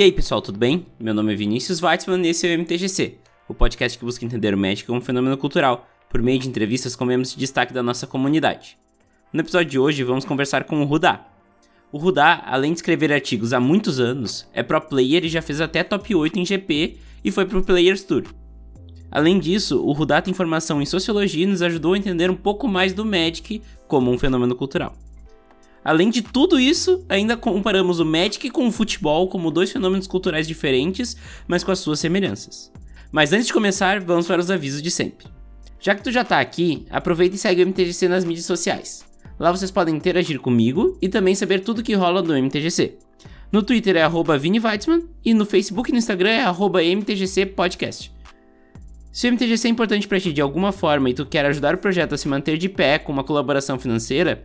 E aí, pessoal, tudo bem? Meu nome é Vinícius Weitzman e esse é o MTGC, o podcast que busca entender o Magic como um fenômeno cultural, por meio de entrevistas com membros de destaque da nossa comunidade. No episódio de hoje, vamos conversar com o Rudá. O Rudá, além de escrever artigos há muitos anos, é pro player e já fez até top 8 em GP e foi pro Players Tour. Além disso, o Rudá tem formação em Sociologia e nos ajudou a entender um pouco mais do Magic como um fenômeno cultural. Além de tudo isso, ainda comparamos o Magic com o futebol como dois fenômenos culturais diferentes, mas com as suas semelhanças. Mas antes de começar, vamos para os avisos de sempre. Já que tu já tá aqui, aproveita e segue o MTGC nas mídias sociais. Lá vocês podem interagir comigo e também saber tudo que rola no MTGC. No Twitter é arroba Weitzman e no Facebook e no Instagram é arroba MTGC Podcast. Se o MTGC é importante para ti de alguma forma e tu quer ajudar o projeto a se manter de pé com uma colaboração financeira,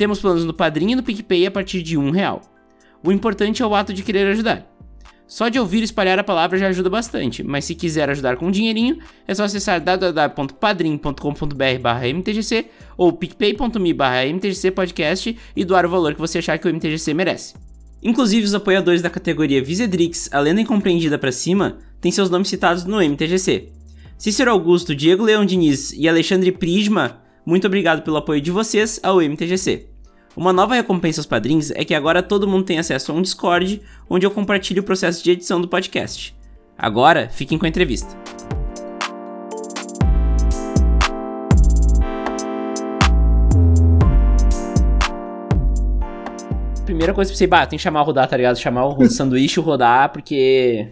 temos planos no Padrinho e no PicPay a partir de um real. O importante é o ato de querer ajudar. Só de ouvir espalhar a palavra já ajuda bastante, mas se quiser ajudar com um dinheirinho, é só acessar www.padrim.com.br/mtgc ou picpay.me/mtgcpodcast e doar o valor que você achar que o MTGC merece. Inclusive, os apoiadores da categoria Visedrix, a lenda incompreendida para cima, têm seus nomes citados no MTGC. Cícero Augusto, Diego Leão Diniz e Alexandre Prisma, muito obrigado pelo apoio de vocês ao MTGC. Uma nova recompensa aos padrinhos é que agora todo mundo tem acesso a um Discord onde eu compartilho o processo de edição do podcast. Agora, fiquem com a entrevista. Primeira coisa que você, bah, tem que chamar o rodar, tá ligado? Chamar o sanduíche o rodar, porque.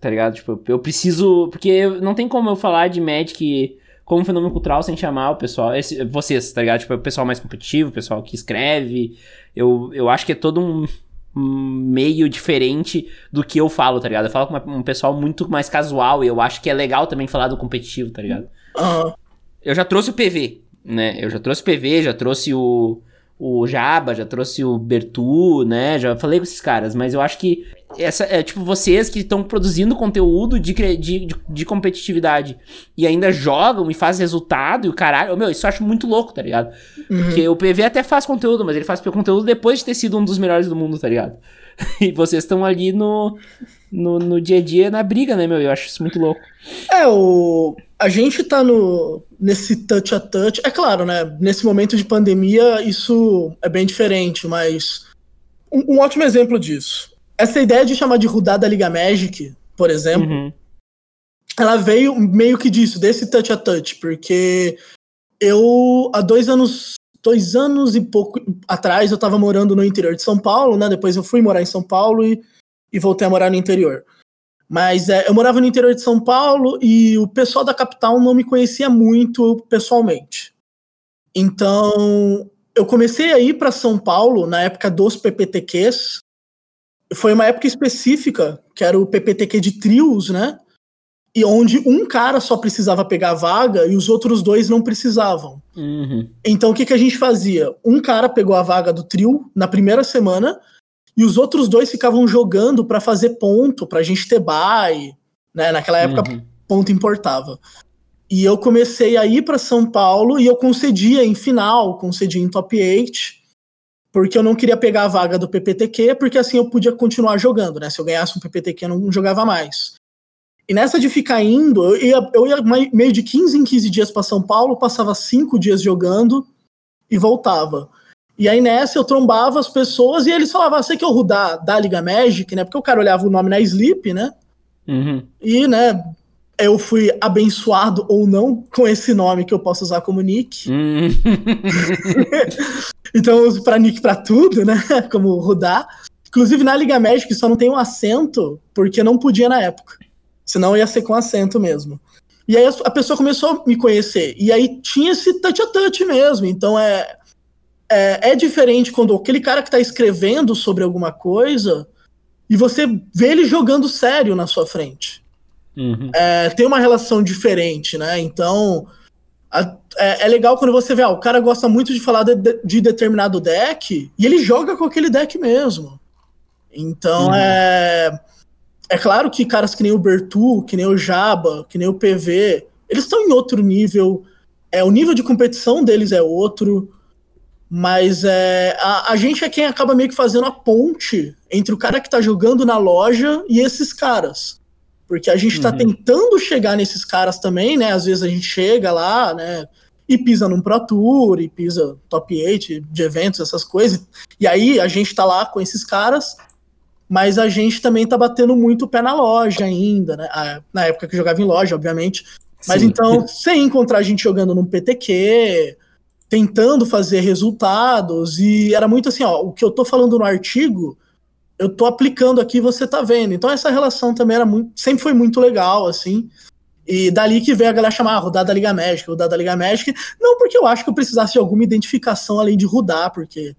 Tá ligado? Tipo, eu preciso. Porque não tem como eu falar de Magic como fenômeno cultural sem chamar o pessoal, esse, vocês, tá ligado? Tipo, o pessoal mais competitivo, o pessoal que escreve. Eu, eu acho que é todo um, meio diferente do que eu falo, tá ligado? Eu falo com uma, um pessoal muito mais casual e eu acho que é legal também falar do competitivo, tá ligado? Uhum. Eu já trouxe o PV, né? Eu já trouxe o PV, já trouxe o, o Jaba, já trouxe o Bertu, né? Já falei com esses caras, mas eu acho que essa é tipo vocês que estão produzindo conteúdo de, de, de, de, competitividade e ainda jogam e fazem resultado e o caralho. Meu, isso eu acho muito louco, tá ligado? Uhum. Porque o PV até faz conteúdo, mas ele faz conteúdo depois de ter sido um dos melhores do mundo, tá ligado? E vocês estão ali no, no, no, dia a dia na briga, né, meu? Eu acho isso muito louco. É, o. A gente tá no, nesse touch a touch. É claro, né? Nesse momento de pandemia, isso é bem diferente, mas. Um, um ótimo exemplo disso essa ideia de chamar de Rudá da Liga Magic, por exemplo, uhum. ela veio meio que disso, desse touch a touch, porque eu, há dois anos, dois anos e pouco atrás, eu tava morando no interior de São Paulo, né? Depois eu fui morar em São Paulo e, e voltei a morar no interior. Mas é, eu morava no interior de São Paulo e o pessoal da capital não me conhecia muito pessoalmente. Então, eu comecei a ir para São Paulo na época dos PPTQs, foi uma época específica, que era o PPTQ de trios, né? E onde um cara só precisava pegar a vaga e os outros dois não precisavam. Uhum. Então o que, que a gente fazia? Um cara pegou a vaga do trio na primeira semana e os outros dois ficavam jogando para fazer ponto, pra gente ter buy, né? Naquela época uhum. ponto importava. E eu comecei a ir para São Paulo e eu concedia em final, concedia em top 8 porque eu não queria pegar a vaga do PPTQ, porque assim eu podia continuar jogando, né? Se eu ganhasse um PPTQ, eu não jogava mais. E nessa de ficar indo, eu ia, eu ia meio de 15 em 15 dias para São Paulo, passava 5 dias jogando e voltava. E aí nessa eu trombava as pessoas e eles falavam, ah, você que é o Rudá da Liga Magic, né? Porque o cara olhava o nome na Sleep, né? Uhum. E, né, eu fui abençoado ou não com esse nome que eu posso usar como nick. Uhum. Então eu uso pra nick pra tudo, né? Como Rudá. Inclusive na Liga Magic só não tem um acento, porque não podia na época. Senão ia ser com acento mesmo. E aí a pessoa começou a me conhecer. E aí tinha esse touch a touch mesmo. Então é, é, é diferente quando aquele cara que tá escrevendo sobre alguma coisa e você vê ele jogando sério na sua frente. Uhum. É, tem uma relação diferente, né? Então é, é, legal quando você vê, ah, o cara gosta muito de falar de, de, determinado deck e ele joga com aquele deck mesmo. Então uhum. é. É claro que caras que nem o Bertu, que nem o Jaba, que nem o PV, eles estão em outro nível. É, o nível de competição deles é outro. Mas é, a, a gente é quem acaba meio que fazendo a ponte entre o cara que tá jogando na loja e esses caras. Porque a gente tá uhum. tentando chegar nesses caras também, né? Às vezes a gente chega lá, né? E pisa num Pro Tour, e pisa top 8 de eventos, essas coisas. E aí a gente tá lá com esses caras, mas a gente também tá batendo muito o pé na loja ainda, né? Ah, na época que eu jogava em loja, obviamente. Mas Sim. então, sem encontrar a gente jogando num PTQ, tentando fazer resultados, e era muito assim, ó, o que eu tô falando no artigo eu tô aplicando aqui, você tá vendo. Então essa relação também era muito, sempre foi muito legal, assim. E dali que veio a galera chamar ah, rodada da Liga Médica, rodada da Liga Médica. Não porque eu acho que eu precisasse de alguma identificação além de rodar, porque.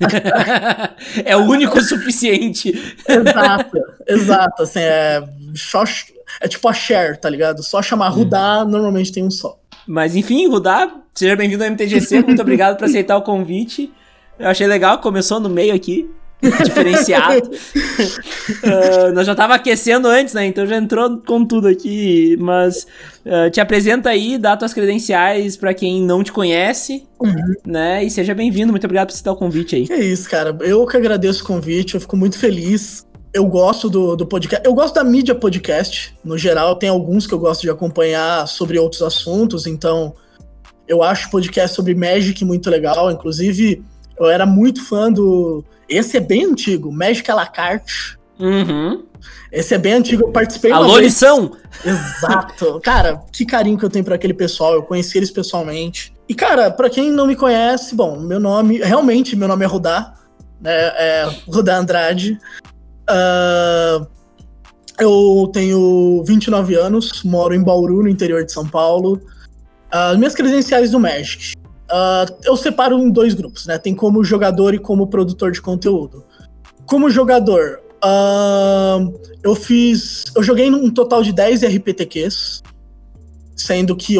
é o único suficiente. exato, exato. Assim, é, só, é tipo a share, tá ligado? Só chamar Rudá, hum. normalmente tem um só. Mas enfim, Rudá, seja bem-vindo ao MTGC. Muito obrigado por aceitar o convite. Eu achei legal, começou no meio aqui. diferenciado. uh, nós já tava aquecendo antes, né? Então já entrou com tudo aqui. Mas uh, te apresenta aí, dá tuas credenciais para quem não te conhece, uhum. né? E seja bem-vindo. Muito obrigado por citar o convite aí. Que isso, cara. Eu que agradeço o convite. Eu fico muito feliz. Eu gosto do, do podcast. Eu gosto da mídia podcast. No geral, tem alguns que eu gosto de acompanhar sobre outros assuntos. Então, eu acho podcast sobre Magic muito legal. Inclusive, eu era muito fã do esse é bem antigo, Magic à la carte. Uhum. Esse é bem antigo, eu participei Alô, vez. lição! Exato. cara, que carinho que eu tenho para aquele pessoal, eu conheci eles pessoalmente. E, cara, para quem não me conhece, bom, meu nome, realmente, meu nome é Rudá, né, é Rudá Andrade. Uh, eu tenho 29 anos, moro em Bauru, no interior de São Paulo. As uh, minhas credenciais do Magic. Uh, eu separo em dois grupos, né? Tem como jogador e como produtor de conteúdo. Como jogador, uh, eu fiz. Eu joguei um total de 10 RPTQs, sendo que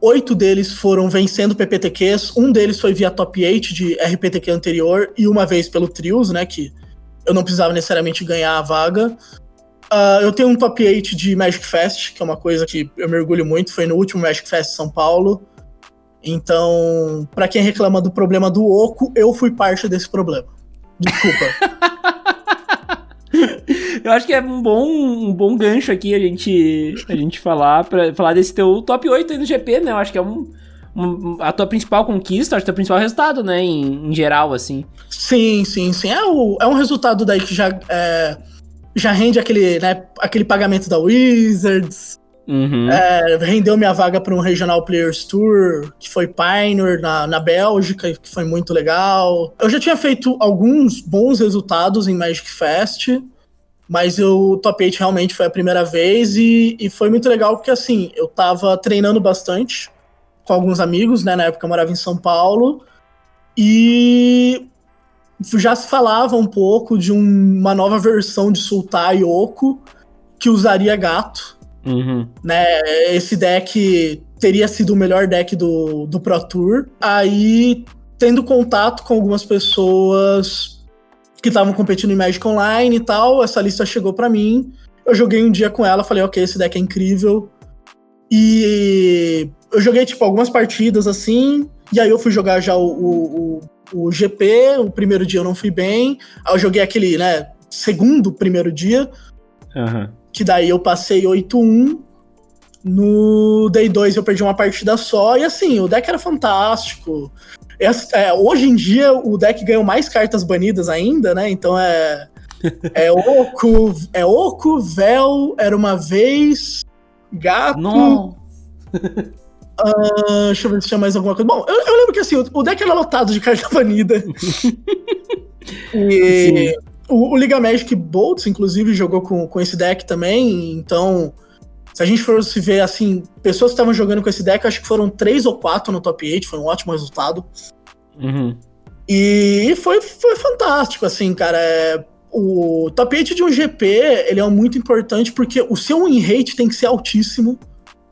oito deles foram vencendo PPTQs, um deles foi via top 8 de RPTQ anterior e uma vez pelo Trios, né? Que eu não precisava necessariamente ganhar a vaga. Uh, eu tenho um top 8 de Magic Fest, que é uma coisa que eu mergulho muito, foi no último Magic Fest São Paulo. Então, para quem reclama do problema do oco, eu fui parte desse problema. Desculpa. eu acho que é um bom, um bom gancho aqui a gente, a gente falar para falar desse teu top 8 aí no GP, né? Eu acho que é um, um a tua principal conquista, acho que é o principal resultado, né? Em, em, geral, assim. Sim, sim, sim. É, o, é um resultado daí que já, é, já rende aquele, né, aquele pagamento da Wizards, Uhum. É, rendeu minha vaga para um Regional Players Tour, que foi Pioneer na, na Bélgica, que foi muito legal. Eu já tinha feito alguns bons resultados em Magic Fest, mas o Top 8 realmente foi a primeira vez e, e foi muito legal porque, assim, eu tava treinando bastante com alguns amigos, né? Na época eu morava em São Paulo e já se falava um pouco de um, uma nova versão de Sultai Yoko que usaria gato. Uhum. Né, esse deck teria sido o melhor deck do, do Pro Tour. Aí, tendo contato com algumas pessoas que estavam competindo em Magic Online e tal, essa lista chegou para mim. Eu joguei um dia com ela, falei, ok, esse deck é incrível. E eu joguei, tipo, algumas partidas assim, e aí eu fui jogar já o, o, o, o GP, o primeiro dia eu não fui bem, aí eu joguei aquele, né, segundo primeiro dia, uhum que daí eu passei 8-1. No Day 2 eu perdi uma partida só, e assim, o deck era fantástico. É, hoje em dia o deck ganhou mais cartas banidas ainda, né? Então é. É Oco, é Oco, Vel, Era uma Vez, Gato. Não. Uh, deixa eu ver se tinha mais alguma coisa. Bom, eu, eu lembro que assim, o, o, deck era lotado de carta banida. e, o, o, Liga Magic Bolts, inclusive, jogou com, com esse deck também, então. Se a gente for se ver assim, pessoas que estavam jogando com esse deck, acho que foram três ou quatro no top 8, foi um ótimo resultado. Uhum. E foi, foi fantástico, assim, cara. É, o top 8 de um GP, ele é muito importante porque o seu win rate tem que ser altíssimo.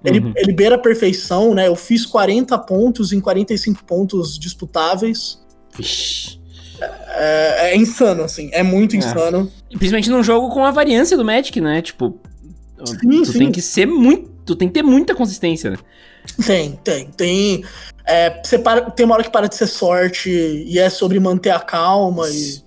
Ele, uhum. ele beira a perfeição, né? Eu fiz 40 pontos em 45 pontos disputáveis. Vixe. É, é, insano, assim. É muito é. insano. Principalmente num jogo com a variância do Magic, né? Tipo, sim, tu sim. tem que ser muito. Tu tem que ter muita consistência, né? Tem, tem. Tem. É, você para, tem uma hora que para de ser sorte e é sobre manter a calma e,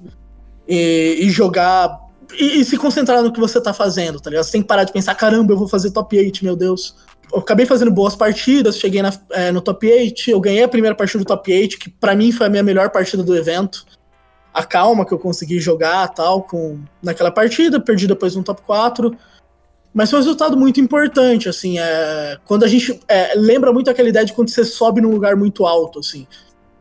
e, e jogar e, e, se concentrar no que você tá fazendo, tá ligado? Você tem que parar de pensar, caramba, eu vou fazer top 8, meu Deus. Eu acabei fazendo boas partidas, cheguei na, é, no top 8, eu ganhei a primeira partida do top 8, que para mim foi a minha melhor partida do evento. A calma que eu consegui jogar tal, com naquela partida, perdi depois no top 4. Mas foi um resultado muito importante, assim, é, quando a gente é, lembra muito aquela ideia de quando você sobe num lugar muito alto, assim.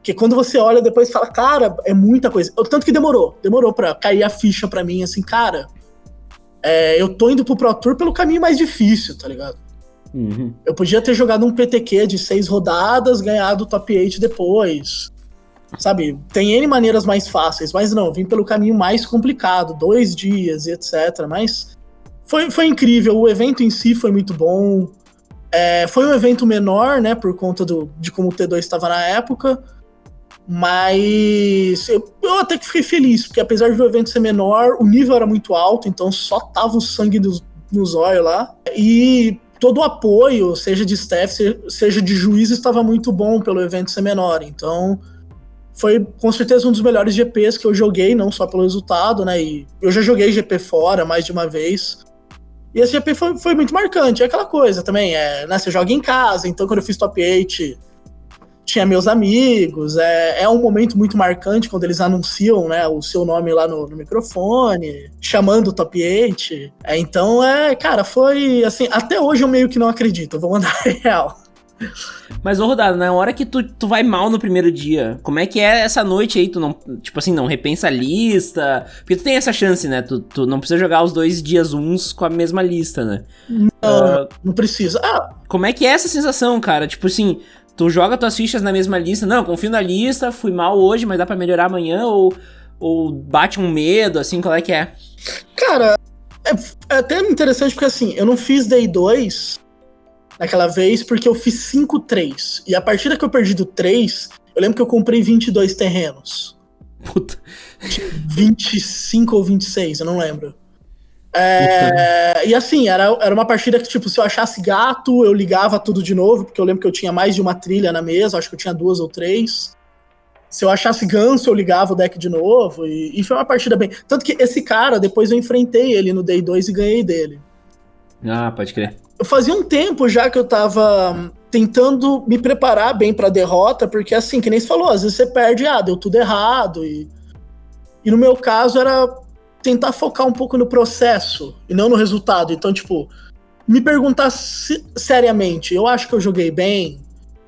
Que quando você olha depois e fala, cara, é muita coisa. Tanto que demorou, demorou pra cair a ficha pra mim, assim, cara, é, eu tô indo pro Pro Tour pelo caminho mais difícil, tá ligado? Uhum. Eu podia ter jogado um PTQ de seis rodadas, ganhado o top 8 depois. Sabe, tem N maneiras mais fáceis, mas não, vim pelo caminho mais complicado, dois dias e etc. Mas foi, foi incrível, o evento em si foi muito bom. É, foi um evento menor, né, por conta do, de como o T2 estava na época. Mas eu, eu, até que fiquei feliz, porque apesar do evento ser menor, o nível era muito alto, então só tava o sangue nos, olhos lá. E todo o apoio, seja de staff, seja de juiz, estava muito bom pelo evento ser menor. Então, foi com certeza um dos melhores GPs que eu joguei, não só pelo resultado, né? E eu já joguei GP fora mais de uma vez. E esse GP foi, foi muito marcante. É aquela coisa também, é, né? Você joga em casa, então quando eu fiz top 8 tinha meus amigos. É, é um momento muito marcante quando eles anunciam né, o seu nome lá no, no microfone, chamando o top 8. É, então, é, cara, foi assim. Até hoje eu meio que não acredito, vou mandar real. Mas, ô Rodado, na hora que tu, tu vai mal no primeiro dia, como é que é essa noite aí? Tu não, tipo assim, não repensa a lista? Porque tu tem essa chance, né? Tu, tu não precisa jogar os dois dias uns com a mesma lista, né? Não, uh, não precisa. Ah. Como é que é essa sensação, cara? Tipo assim, Tu joga tuas fichas na mesma lista. Não, confio na lista, fui mal hoje, mas dá para melhorar amanhã. Ou, ou bate um medo, assim, qual é que é? Cara, é, é até interessante porque assim, eu não fiz Day 2 naquela vez porque eu fiz 5-3. E a partida que eu perdi do 3, eu lembro que eu comprei 22 terrenos. Puta. 25 ou 26, eu não lembro. É, e assim, era, era uma partida que, tipo, se eu achasse gato, eu ligava tudo de novo, porque eu lembro que eu tinha mais de uma trilha na mesa, acho que eu tinha duas ou três. Se eu achasse ganso, eu ligava o deck de novo, e, e foi uma partida bem. Tanto que esse cara, depois eu enfrentei ele no Day 2 e ganhei dele. Ah, pode crer. Fazia um tempo já que eu tava tentando me preparar bem pra derrota, porque assim, que nem você falou, às vezes você perde, ah, deu tudo errado, e. E no meu caso era tentar focar um pouco no processo e não no resultado. Então, tipo, me perguntar se, seriamente, eu acho que eu joguei bem?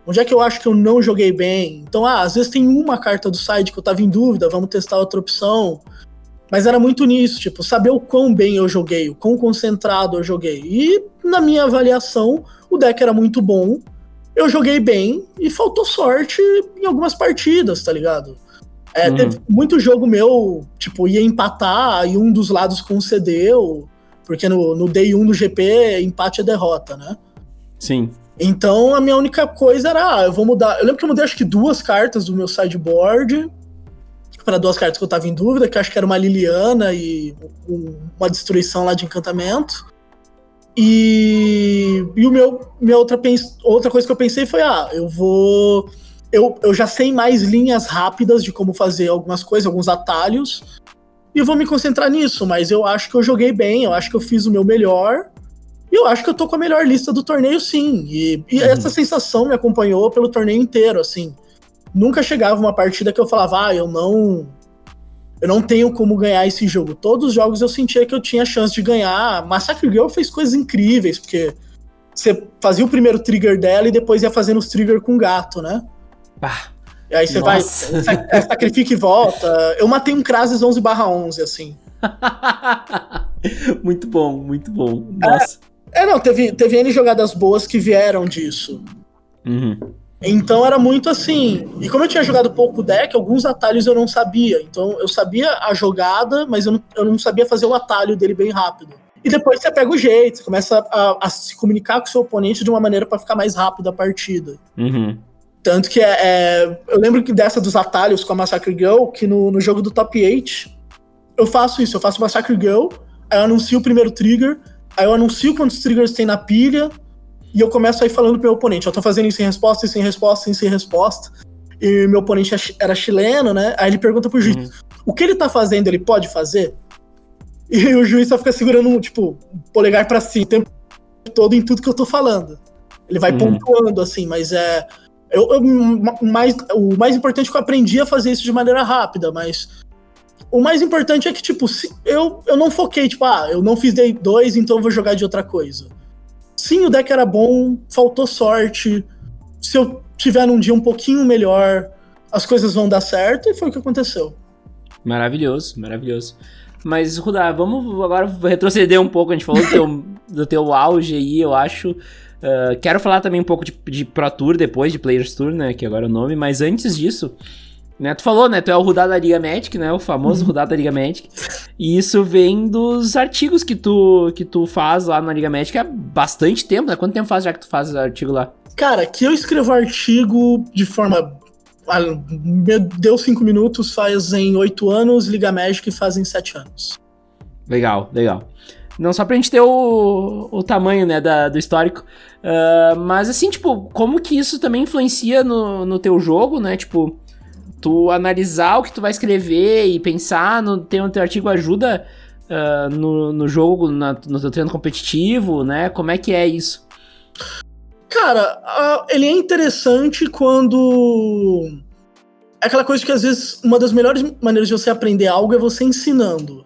Onde é que eu acho que eu não joguei bem? Então, ah, às vezes tem uma carta do site que eu tava em dúvida, vamos testar outra opção. Mas era muito nisso, tipo, saber o quão bem eu joguei, o quão concentrado eu joguei. E na minha avaliação, o deck era muito bom, eu joguei bem e faltou sorte em algumas partidas, tá ligado? É, uhum. Teve muito jogo meu, tipo, ia empatar e um dos lados concedeu, porque no, no day 1 do GP, empate é derrota, né? Sim. Então a minha única coisa era, ah, eu vou mudar. Eu lembro que eu mudei acho que duas cartas do meu sideboard para duas cartas que eu tava em dúvida, que acho que era uma Liliana e um, uma destruição lá de encantamento. E, e o meu minha outra, outra coisa que eu pensei foi, ah, eu vou eu, eu já sei mais linhas rápidas de como fazer algumas coisas, alguns atalhos, e eu vou me concentrar nisso, mas eu acho que eu joguei bem, eu acho que eu fiz o meu melhor, e eu acho que eu tô com a melhor lista do torneio, sim. E, e uhum. essa sensação me acompanhou pelo torneio inteiro, assim. Nunca chegava uma partida que eu falava, ah, eu não. Eu não tenho como ganhar esse jogo. Todos os jogos eu sentia que eu tinha chance de ganhar. Massacre Girl fez coisas incríveis, porque você fazia o primeiro trigger dela e depois ia fazendo os trigger com gato, né? Pá. E aí você vai, sacrifica e volta. Eu matei um Krasis 11 barra 11, assim. muito bom, muito bom. Nossa. É, é, não, teve, teve N jogadas boas que vieram disso. Uhum. Então era muito assim. E como eu tinha jogado pouco deck, alguns atalhos eu não sabia. Então eu sabia a jogada, mas eu não, eu não sabia fazer o atalho dele bem rápido. E depois você pega o jeito, você começa a, a se comunicar com o seu oponente de uma maneira para ficar mais rápido a partida. Uhum. Tanto que é, é, Eu lembro que dessa dos atalhos com a Massacre Girl, que no, no jogo do Top 8, eu faço isso, eu faço Massacre Girl, aí eu anuncio o primeiro trigger, aí eu anuncio quantos triggers tem na pilha, e eu começo aí falando pro meu oponente, eu tô fazendo isso em resposta, isso em resposta, isso em resposta. E meu oponente é era chileno, né? Aí ele pergunta pro juiz, uhum. o que ele tá fazendo, ele pode fazer? E o juiz só fica segurando, tipo, o polegar para cima o tempo todo em tudo que eu tô falando. Ele vai uhum. pontuando, assim, mas é. Eu, eu, mais, o mais importante é que eu aprendi a fazer isso de maneira rápida, mas o mais importante é que, tipo, eu, eu não foquei, tipo, ah, eu não fiz day 2, então eu vou jogar de outra coisa. Sim, o deck era bom, faltou sorte. Se eu tiver num dia um pouquinho melhor, as coisas vão dar certo, e foi o que aconteceu. Maravilhoso, maravilhoso. Mas, Rudá, vamos agora retroceder um pouco. A gente falou do teu, do teu auge aí, eu acho. Uh, quero falar também um pouco de, de Pro Tour depois, de Players Tour, né? Que agora é o nome. Mas antes disso, né? Tu falou, né? Tu é o Rudá da Liga Magic, né? O famoso uhum. Rudá da Liga Magic. E isso vem dos artigos que tu, que tu faz lá na Liga Magic há bastante tempo, né? Quanto tempo faz já que tu faz artigo lá? Cara, que eu escrevo artigo de forma ah, deu cinco minutos, fazem oito anos, Liga Magic fazem sete anos. Legal, legal. Não só pra gente ter o, o tamanho, né, da, do histórico. Uh, mas assim, tipo, como que isso também influencia no, no teu jogo, né? Tipo, tu analisar o que tu vai escrever e pensar no teu, teu artigo ajuda uh, no, no jogo, na, no teu treino competitivo, né? Como é que é isso? Cara, ele é interessante quando. É aquela coisa que às vezes uma das melhores maneiras de você aprender algo é você ensinando.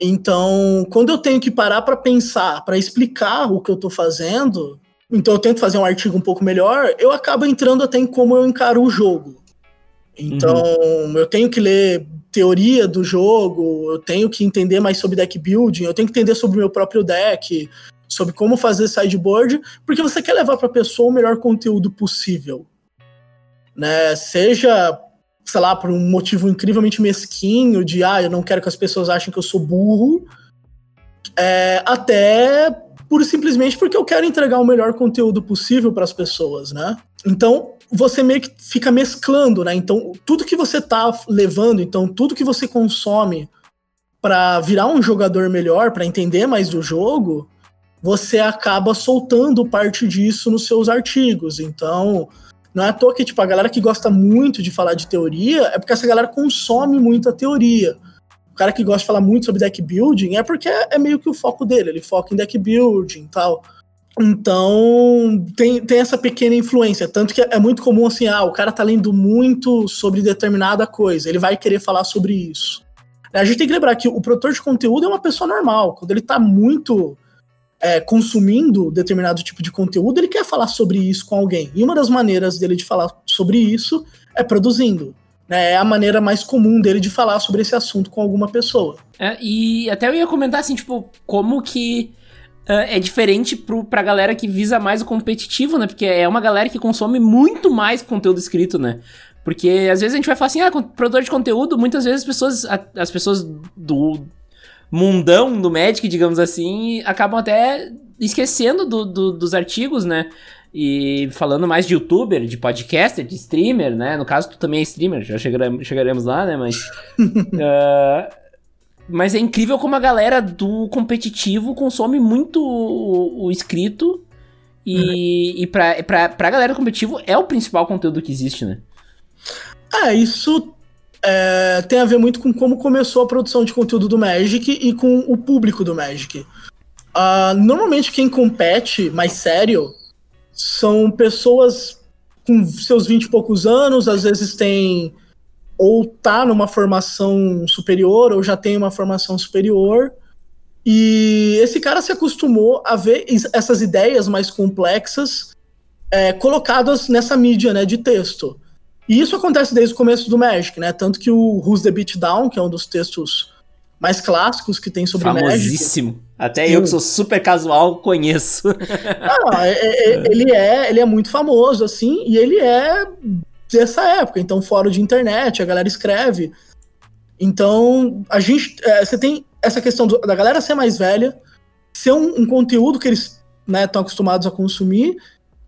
Então, quando eu tenho que parar para pensar, para explicar o que eu tô fazendo, então eu tento fazer um artigo um pouco melhor, eu acabo entrando até em como eu encaro o jogo. Então, uhum. eu tenho que ler teoria do jogo, eu tenho que entender mais sobre deck building, eu tenho que entender sobre o meu próprio deck, sobre como fazer sideboard, porque você quer levar para a pessoa o melhor conteúdo possível. Né? Seja, sei lá, por um motivo incrivelmente mesquinho de, ah, eu não quero que as pessoas achem que eu sou burro, é, até por simplesmente porque eu quero entregar o melhor conteúdo possível para as pessoas, né? Então, você meio que fica mesclando, né? Então, tudo que você tá levando, então tudo que você consome para virar um jogador melhor, para entender mais do jogo, você acaba soltando parte disso nos seus artigos. Então, não é à toa que tipo, a galera que gosta muito de falar de teoria é porque essa galera consome muita teoria. O cara que gosta de falar muito sobre deck building é porque é meio que o foco dele, ele foca em deck building e tal. Então, tem, tem essa pequena influência. Tanto que é muito comum assim, ah, o cara tá lendo muito sobre determinada coisa, ele vai querer falar sobre isso. A gente tem que lembrar que o produtor de conteúdo é uma pessoa normal. Quando ele tá muito é, consumindo determinado tipo de conteúdo, ele quer falar sobre isso com alguém. E uma das maneiras dele de falar sobre isso é produzindo. Né? É a maneira mais comum dele de falar sobre esse assunto com alguma pessoa. É, e até eu ia comentar assim, tipo, como que é diferente pro, pra galera que visa mais o competitivo, né? Porque é uma galera que consome muito mais conteúdo escrito, né? Porque às vezes a gente vai falar assim, ah, produtor de conteúdo, muitas vezes as pessoas, as pessoas do, mundão do Magic, digamos assim, acabam até esquecendo do, do, dos artigos, né? E falando mais de youtuber, de podcaster, de streamer, né? No caso, tu também é streamer, já chegaremos, chegaremos lá, né? Mas. uh, mas é incrível como a galera do competitivo consome muito o, o escrito. E, uhum. e pra, pra, pra galera do competitivo é o principal conteúdo que existe, né? Ah, isso é, tem a ver muito com como começou a produção de conteúdo do Magic e com o público do Magic. Uh, normalmente quem compete mais sério são pessoas com seus 20 e poucos anos, às vezes tem ou tá numa formação superior ou já tem uma formação superior. E esse cara se acostumou a ver essas ideias mais complexas é, colocadas nessa mídia né, de texto. E isso acontece desde o começo do Magic, né? Tanto que o Who's the Beatdown, que é um dos textos mais clássicos que tem sobre Famosíssimo. Magic. Até Sim. eu que sou super casual conheço. Ah, é, é, ele é, ele é muito famoso assim, e ele é dessa época. Então, fora de internet, a galera escreve. Então, a gente, é, você tem essa questão do, da galera ser mais velha, ser um, um conteúdo que eles estão né, acostumados a consumir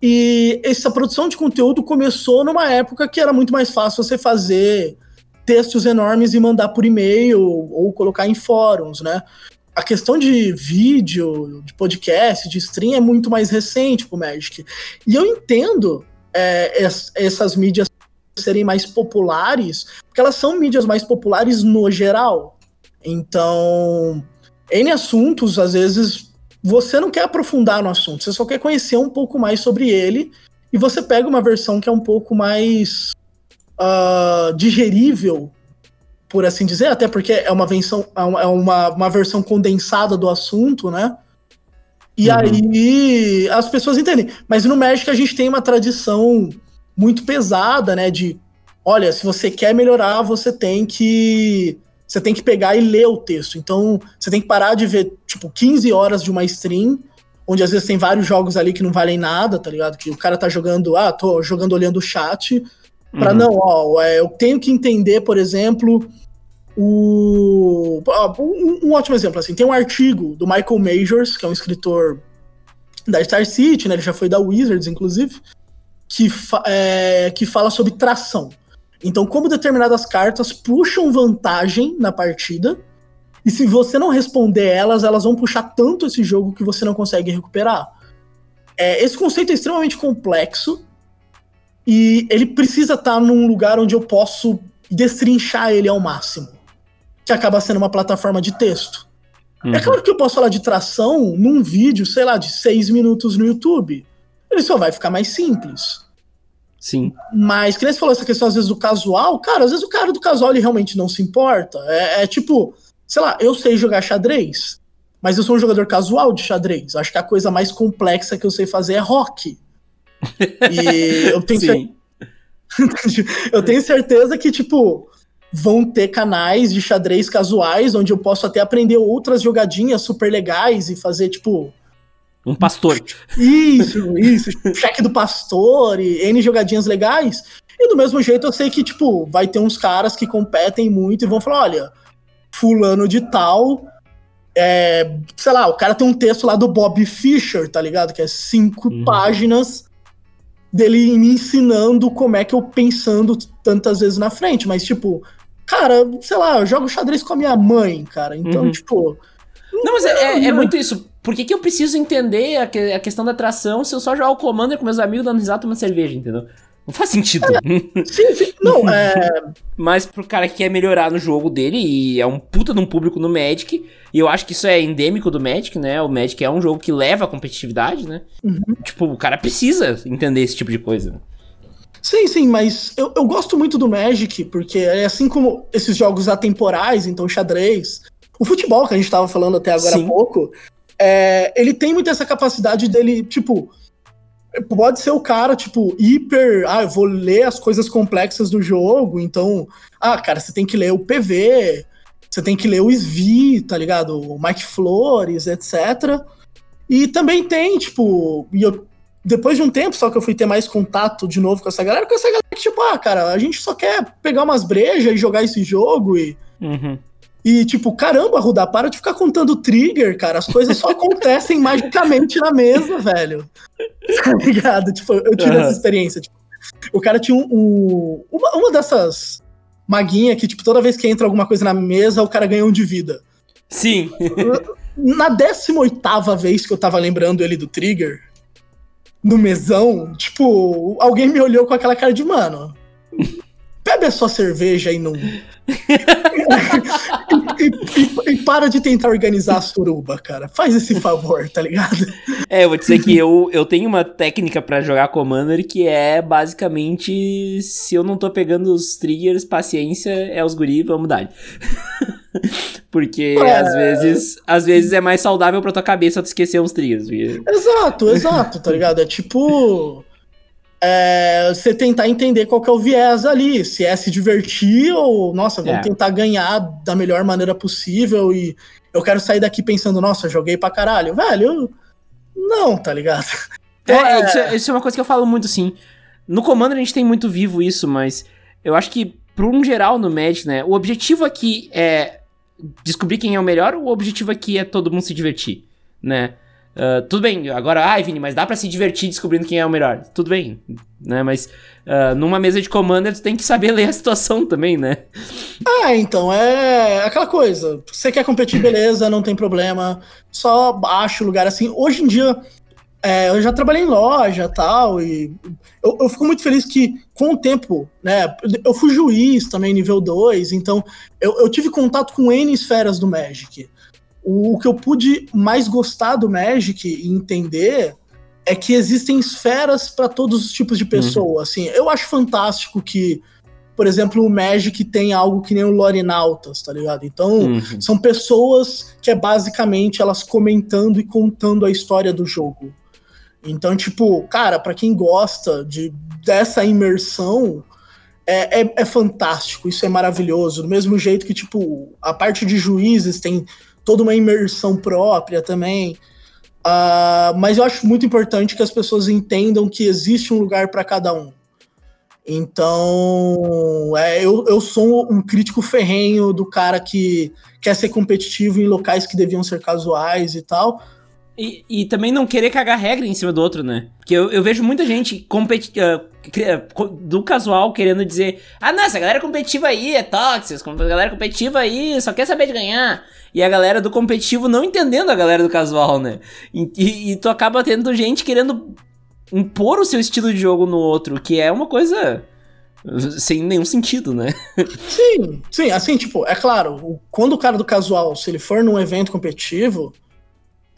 e essa produção de conteúdo começou numa época que era muito mais fácil você fazer textos enormes e mandar por e-mail ou colocar em fóruns, né? A questão de vídeo, de podcast, de stream é muito mais recente pro Magic. E eu entendo é, essas mídias serem mais populares, porque elas são mídias mais populares no geral. Então, N assuntos, às vezes, você não quer aprofundar no assunto, você só quer conhecer um pouco mais sobre ele, e você pega uma versão que é um pouco mais uh, digerível, por assim dizer, até porque é uma versão, é uma, uma versão condensada do assunto, né? E uhum. aí as pessoas entendem. Mas no México a gente tem uma tradição muito pesada, né? De olha, se você quer melhorar, você tem que. Você tem que pegar e ler o texto. Então, você tem que parar de ver, tipo, 15 horas de uma stream, onde às vezes tem vários jogos ali que não valem nada, tá ligado? Que o cara tá jogando, ah, tô jogando olhando o chat. Pra uhum. não, ó, é, eu tenho que entender, por exemplo, o. Um, um, ótimo exemplo, assim, tem um artigo do Michael Majors, que é um escritor da Star City, né? Ele já foi da Wizards, inclusive, que, fa é, que fala sobre tração. Então, como determinadas cartas puxam vantagem na partida, e se você não responder elas, elas vão puxar tanto esse jogo que você não consegue recuperar. É, esse conceito é extremamente complexo e ele precisa estar num lugar onde eu posso destrinchar ele ao máximo que acaba sendo uma plataforma de texto. É uhum. É claro que eu posso falar de tração num vídeo, sei lá, de seis minutos no YouTube. Ele só vai ficar mais simples. Sim. Mas, que nem você falou essa questão, às vezes, do casual, cara, às vezes o cara do casual ele realmente não se importa. É, é tipo, sei lá, eu sei jogar xadrez, mas eu sou um jogador casual de xadrez. Acho que a coisa mais complexa que eu sei fazer é rock. E eu tenho, Sim. eu tenho certeza que, tipo, vão ter canais de xadrez casuais onde eu posso até aprender outras jogadinhas super legais e fazer, tipo. Um pastor. Isso, isso. cheque do pastor e N jogadinhas legais. E do mesmo jeito eu sei que, tipo, vai ter uns caras que competem muito e vão falar: olha, fulano de tal. É, sei lá, o cara tem um texto lá do Bob Fischer, tá ligado? Que é cinco uhum. páginas dele me ensinando como é que eu pensando tantas vezes na frente. Mas, tipo, Cara, sei lá, eu jogo xadrez com a minha mãe, cara. Então, uhum. tipo. Não, mas é, é, é, muito isso. Por que, que eu preciso entender a, que, a questão da atração se eu só jogar o Commander com meus amigos dando risada tomando cerveja, entendeu? Não faz sentido. É, sim, sim. Não, é. Mas pro cara que quer melhorar no jogo dele, e é um puta de um público no Magic, e eu acho que isso é endêmico do Magic, né? O Magic é um jogo que leva a competitividade, né? Uhum. Tipo, o cara precisa entender esse tipo de coisa. Sim, sim, mas eu, eu gosto muito do Magic, porque é assim como esses jogos atemporais, então xadrez, o futebol que a gente estava falando até agora sim. há pouco, é, ele tem muito essa capacidade dele, tipo, pode ser o cara, tipo, hiper, ah, eu vou ler as coisas complexas do jogo, então, ah, cara, você tem que ler o PV, você tem que ler o SV, tá ligado? O Mike Flores, etc. E também tem, tipo, e eu depois de um tempo só que eu fui ter mais contato de novo com essa galera, com essa galera que, tipo, ah, cara, a gente só quer pegar umas brejas e jogar esse jogo e. Uhum. E, tipo, caramba, Rudá, para de ficar contando trigger, cara. As coisas só acontecem magicamente na mesa, velho. Tá ligado? Tipo, eu tive uhum. essa experiência. Tipo, o cara tinha um, um, uma, uma dessas maguinhas que, tipo, toda vez que entra alguma coisa na mesa, o cara ganha um de vida. Sim. Na 18 vez que eu tava lembrando ele do trigger, no mesão, tipo, alguém me olhou com aquela cara de, mano, bebe a sua cerveja e não. e, e, para de tentar organizar a suruba, cara. Faz esse favor, tá ligado? É, eu vou dizer que eu, eu tenho uma técnica para jogar Commander que é basicamente: se eu não tô pegando os triggers, paciência, é os guri, vamos dar. Porque é... às vezes às vezes é mais saudável pra tua cabeça tu esquecer uns trios. Exato, exato, tá ligado? É tipo. É, você tentar entender qual que é o viés ali, se é se divertir ou, nossa, vamos é. tentar ganhar da melhor maneira possível e eu quero sair daqui pensando, nossa, joguei pra caralho. Velho, não, tá ligado? É, então, é, isso, é, isso, é uma coisa que eu falo muito assim. No Commander a gente tem muito vivo isso, mas eu acho que, por um geral no Magic, né, o objetivo aqui é descobrir quem é o melhor, o objetivo aqui é todo mundo se divertir, né? Uh, tudo bem, agora, ai, Vini, mas dá para se divertir descobrindo quem é o melhor. Tudo bem, né? Mas uh, numa mesa de commander, tu tem que saber ler a situação também, né? Ah, então, é aquela coisa. Você quer competir, beleza, não tem problema. Só acha o lugar assim. Hoje em dia, É, eu já trabalhei em loja tal, e eu, eu, fico muito feliz que, com o tempo, né? Eu fui juiz também, nível 2, então eu, eu tive contato com N esferas do Magic. O, o que eu pude mais gostar do Magic e entender é que existem esferas para todos os tipos de uhum. pessoa. Uhum. Assim, eu acho fantástico que, por exemplo, o Magic tem algo que nem o Lorinautas, tá ligado? Então, uhum. são pessoas que é basicamente elas comentando e contando a história do jogo. Então, tipo, cara, para quem gosta de, dessa imersão, é, é, é, fantástico, isso é maravilhoso. Do mesmo jeito que, tipo, a parte de juízes tem toda uma imersão própria também. Uh, mas eu acho muito importante que as pessoas entendam que existe um lugar para cada um. Então, é, eu, eu sou um crítico ferrenho do cara que quer ser competitivo em locais que deviam ser casuais e tal, e, e, também não querer cagar regra em cima do outro, né? Porque eu, eu vejo muita gente competi uh, do casual querendo dizer: ah, não, essa galera competitiva aí é tóxica, a galera competitiva aí só quer saber de ganhar. E a galera do competitivo não entendendo a galera do casual, né? E, e, e tu acaba tendo gente querendo impor o seu estilo de jogo no outro, que é uma coisa sem nenhum sentido, né? Sim, sim, assim, tipo, é claro, quando o cara do casual, se ele for num evento competitivo,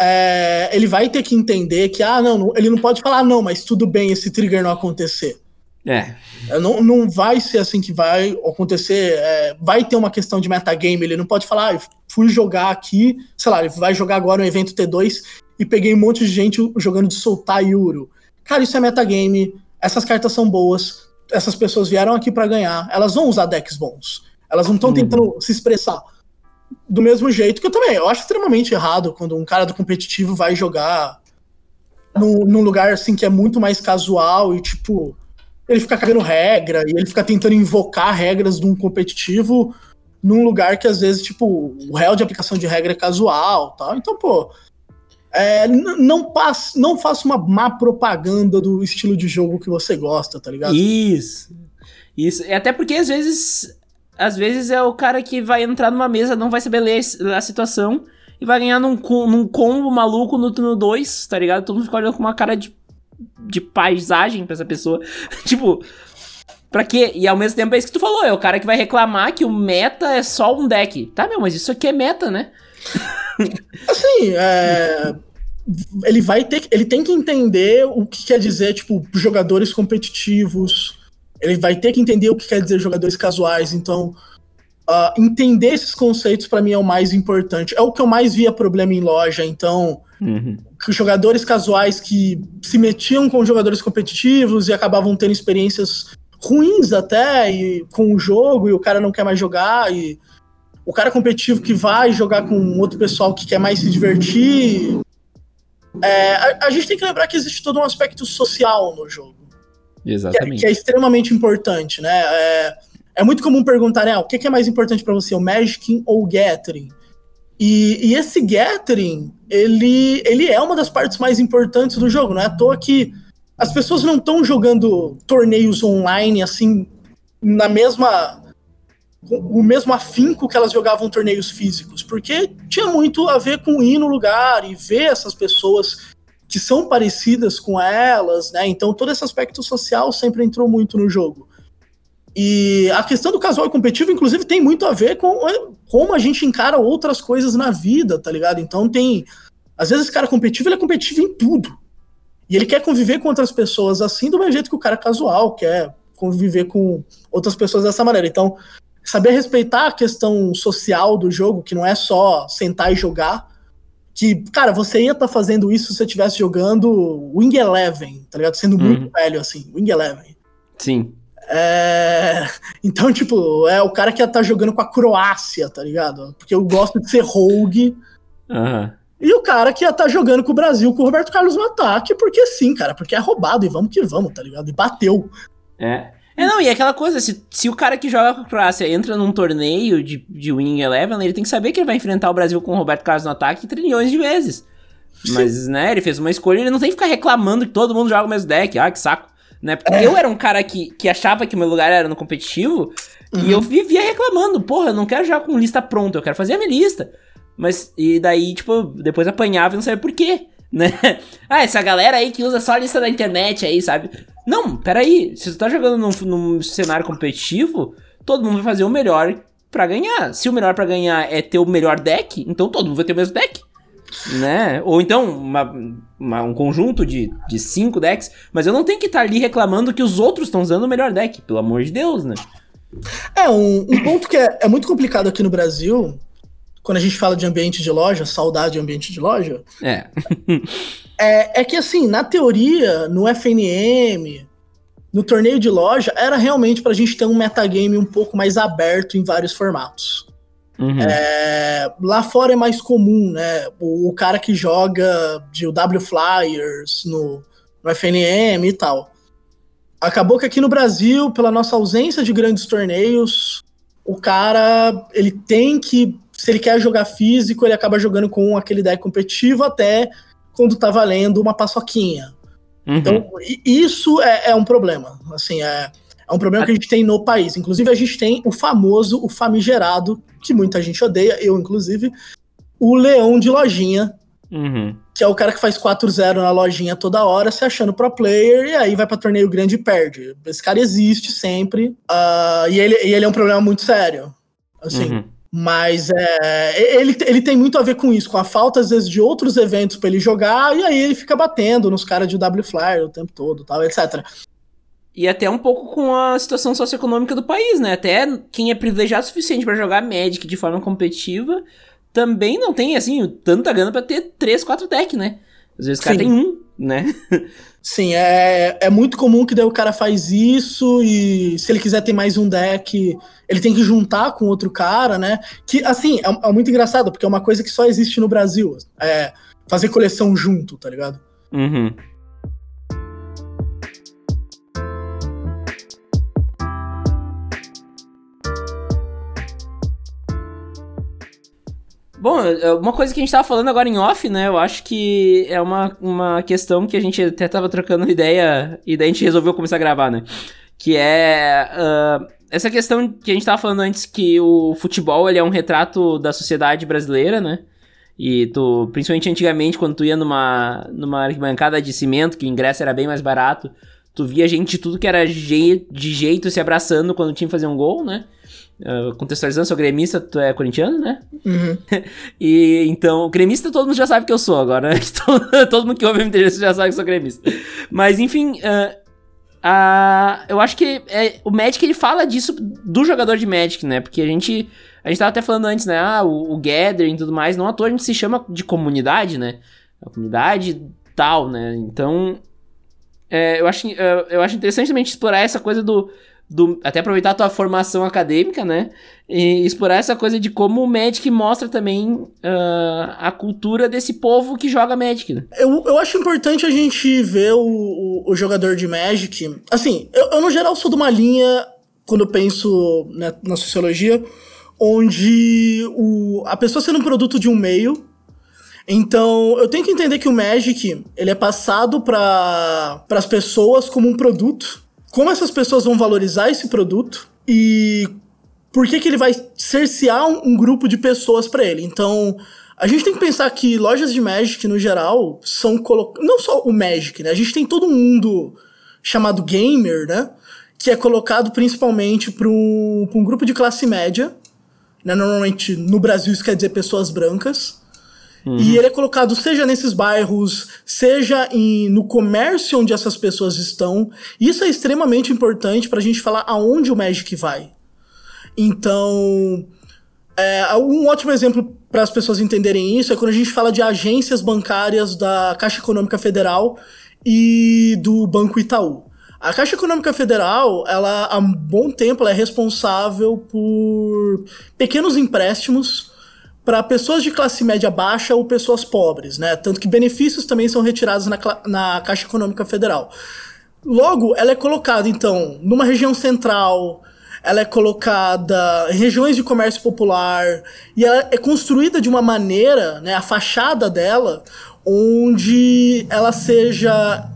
é, ele vai ter que entender que, ah, não, ele não pode falar, não, mas tudo bem esse trigger não acontecer. É. é. Não, não vai ser assim que vai acontecer. É, vai ter uma questão de metagame. Ele não pode falar, ah, fui jogar aqui, sei lá, ele vai jogar agora no evento T2 e peguei um monte de gente jogando de soltar Yuro. Cara, isso é metagame. Essas cartas são boas. Essas pessoas vieram aqui para ganhar. Elas vão usar decks bons. Elas não estão uhum. tentando se expressar do mesmo jeito que eu também. Eu acho extremamente errado quando um cara do competitivo vai jogar num, num lugar assim que é muito mais casual e tipo. Ele fica cagando regra e ele fica tentando invocar regras de um competitivo num lugar que às vezes, tipo, o réu de aplicação de regra é casual tal. Então, pô, é, não, passe, não faça uma má propaganda do estilo de jogo que você gosta, tá ligado? Isso. Isso. E até porque às vezes às vezes é o cara que vai entrar numa mesa, não vai saber ler a situação e vai ganhar num, num combo maluco no turno 2, tá ligado? Todo mundo fica olhando com uma cara de, de paisagem pra essa pessoa. tipo, pra quê? E ao mesmo tempo é isso que tu falou, é o cara que vai reclamar que o meta é só um deck. Tá, meu, mas isso aqui é meta, né? assim, é ele vai ter ele tem que entender o que quer dizer tipo jogadores competitivos ele vai ter que entender o que quer dizer jogadores casuais. Então, uh, entender esses conceitos para mim é o mais importante. É o que eu mais via problema em loja. Então, uhum. jogadores casuais que se metiam com jogadores competitivos e acabavam tendo experiências ruins até e, com o jogo e o cara não quer mais jogar e o cara competitivo que vai jogar com outro pessoal que quer mais se divertir. É, a, a gente tem que lembrar que existe todo um aspecto social no jogo. Exatamente. Que é, que é extremamente importante, né? É, é muito comum perguntar, né, o que, é mais importante para você, o Magic ou o Gathering? E, e, esse Gathering, ele, ele é uma das partes mais importantes do jogo, não é à toa que as pessoas não estão jogando torneios online assim na mesma o mesmo afinco que elas jogavam torneios físicos, porque tinha muito a ver com ir no lugar e ver essas pessoas que são parecidas com elas, né? Então todo esse aspecto social sempre entrou muito no jogo. E a questão do casual e competitivo, inclusive, tem muito a ver com é, como a gente encara outras coisas na vida, tá ligado? Então tem. Às vezes esse cara competitivo, ele é competitivo em tudo. E ele quer conviver com outras pessoas assim, do mesmo jeito que o cara casual quer conviver com outras pessoas dessa maneira. Então, saber respeitar a questão social do jogo, que não é só sentar e jogar, que, cara, você ia estar tá fazendo isso se você estivesse jogando Wing Eleven, tá ligado? Sendo muito uhum. velho, assim, Wing Eleven. Sim. É... Então, tipo, é o cara que ia estar tá jogando com a Croácia, tá ligado? Porque eu gosto de ser rogue. Uhum. E o cara que ia estar tá jogando com o Brasil, com o Roberto Carlos no ataque, porque sim, cara, porque é roubado e vamos que vamos, tá ligado? E bateu. É. É, não, e é aquela coisa, se, se o cara que joga com a Croácia entra num torneio de, de Winning Eleven, ele tem que saber que ele vai enfrentar o Brasil com o Roberto Carlos no ataque trilhões de vezes. Sim. Mas, né, ele fez uma escolha, ele não tem que ficar reclamando que todo mundo joga o mesmo deck, ah, que saco. Né? Porque é. eu era um cara que, que achava que o meu lugar era no competitivo, uhum. e eu vivia reclamando, porra, eu não quero jogar com lista pronta, eu quero fazer a minha lista. Mas, e daí, tipo, depois apanhava e não sabia por quê. Né? Ah, essa galera aí que usa só a lista da internet aí, sabe? Não, peraí, se tu tá jogando num, num cenário competitivo, todo mundo vai fazer o melhor para ganhar. Se o melhor para ganhar é ter o melhor deck, então todo mundo vai ter o mesmo deck. Né? Ou então uma, uma, um conjunto de, de cinco decks, mas eu não tenho que estar tá ali reclamando que os outros estão usando o melhor deck, pelo amor de Deus, né? É, um, um ponto que é, é muito complicado aqui no Brasil, quando a gente fala de ambiente de loja, saudade de ambiente de loja. É. é, é que assim, na teoria, no FNM, no torneio de loja, era realmente pra gente ter um metagame um pouco mais aberto em vários formatos. Uhum. É, lá fora é mais comum, né? O, o, cara que joga de W Flyers no, no FNM e tal. Acabou que aqui no Brasil, pela nossa ausência de grandes torneios, o cara ele tem que, se ele quer jogar físico, ele acaba jogando com aquele deck competitivo até quando tá valendo uma paçoquinha. Uhum. Então, isso é, é, um problema. Assim, é, é um problema que a gente tem no país. Inclusive, a gente tem o famoso, o famigerado, que muita gente odeia, eu inclusive, o leão de lojinha, Uhum. Que é o cara que faz 4-0 na lojinha toda hora, se achando pro player, e aí vai pra torneio grande e perde. Esse cara existe sempre. Uh, e, ele, e ele é um problema muito sério. Assim. Uhum. Mas é, ele, ele tem muito a ver com isso, com a falta, às vezes, de outros eventos para ele jogar, e aí ele fica batendo nos caras de W Flyer o tempo todo, tal, etc. E até um pouco com a situação socioeconômica do país, né? Até quem é privilegiado o suficiente para jogar Magic de forma competitiva também não tem, assim, tanta grana para ter 3, 4 decks, né? Às vezes o cara Sim. tem um, né? Sim, é, é muito comum que daí o cara faz isso e se ele quiser ter mais um deck, ele tem que juntar com outro cara, né? Que, assim, é, é muito engraçado, porque é uma coisa que só existe no Brasil. É fazer coleção junto, tá ligado? Uhum. Bom, é, uma coisa que a gente tava falando agora em off, né? Eu acho que é uma, uma questão que a gente até tava trocando ideia e daí a gente resolveu começar a gravar, né? Que é uh, essa questão que a gente tava falando antes que o futebol ele é um retrato da sociedade brasileira, né? E tu, principalmente antigamente, quando tu ia numa, numa arquibancada de cimento, que o ingresso era bem mais barato, tu via gente de tudo que era je de jeito se abraçando quando tinha que fazer um gol, né? Uh, contextualizando, sou gremista, tu é corintiano, né? Uhum. e então, gremista todo mundo já sabe que eu sou agora, né? todo, todo mundo que ouve MTG já sabe que eu sou gremista. Mas enfim, uh, uh, eu acho que é, o Magic ele fala disso do jogador de Magic, né? Porque a gente. A gente tava até falando antes, né? Ah, o, o Gathering e tudo mais. Não à toa a gente se chama de comunidade, né? A comunidade tal, né? Então. É, eu, acho, eu acho interessante também explorar essa coisa do do, até aproveitar a tua formação acadêmica, né? E explorar essa coisa de como o Magic mostra também uh, a cultura desse povo que joga Magic. Né? Eu, eu acho importante a gente ver o, o, o jogador de Magic. Assim, eu, eu, no geral sou de uma linha, quando eu penso né, na sociologia, onde o, a pessoa sendo um produto de um meio. Então, eu tenho que entender que o Magic ele é passado para as pessoas como um produto como essas pessoas vão valorizar esse produto e por que, que ele vai cercear um, um grupo de pessoas para ele. Então, a gente tem que pensar que lojas de Magic, no geral, são colocadas. Não só o Magic, né? A gente tem todo mundo chamado gamer, né? Que é colocado principalmente para um, um grupo de classe média. Né? Normalmente no Brasil isso quer dizer pessoas brancas. Uhum. E ele é colocado seja nesses bairros, seja em, no comércio onde essas pessoas estão. Isso é extremamente importante para a gente falar aonde o Magic vai. Então, é, um ótimo exemplo para as pessoas entenderem isso é quando a gente fala de agências bancárias da Caixa Econômica Federal e do Banco Itaú. A Caixa Econômica Federal, ela há um bom tempo ela é responsável por pequenos empréstimos para pessoas de classe média baixa ou pessoas pobres, né? Tanto que benefícios também são retirados na, na Caixa Econômica Federal. Logo, ela é colocada, então, numa região central, ela é colocada em regiões de comércio popular, e ela é construída de uma maneira, né, a fachada dela, onde ela seja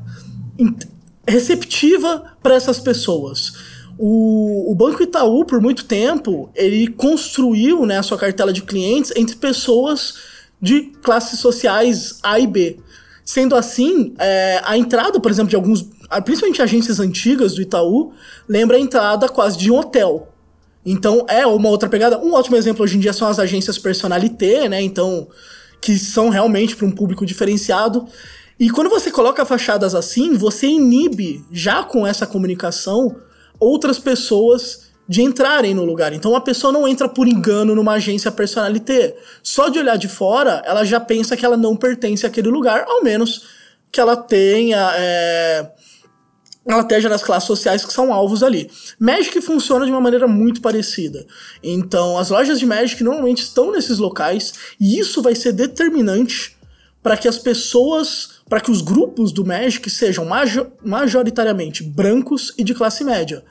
receptiva para essas pessoas. O, o, Banco Itaú, por muito tempo, ele construiu né, a sua cartela de clientes entre pessoas de classes sociais A e B. Sendo assim, é, a entrada, por exemplo, de alguns, principalmente agências antigas do Itaú, lembra a entrada quase de um hotel. Então, é uma outra pegada. Um ótimo exemplo hoje em dia são as agências personalité, né? Então, que são realmente para um público diferenciado. E quando você coloca fachadas assim, você inibe, já com essa comunicação, outras pessoas de entrarem no lugar. Então a pessoa não entra por engano numa agência personalité. Só de olhar de fora, ela já pensa que ela não pertence àquele lugar, ao menos que ela tenha. É, ela esteja nas classes sociais que são alvos ali. Magic funciona de uma maneira muito parecida. Então, as lojas de Magic normalmente estão nesses locais e isso vai ser determinante para que as pessoas, para que os grupos do Magic sejam major, majoritariamente brancos e de classe média.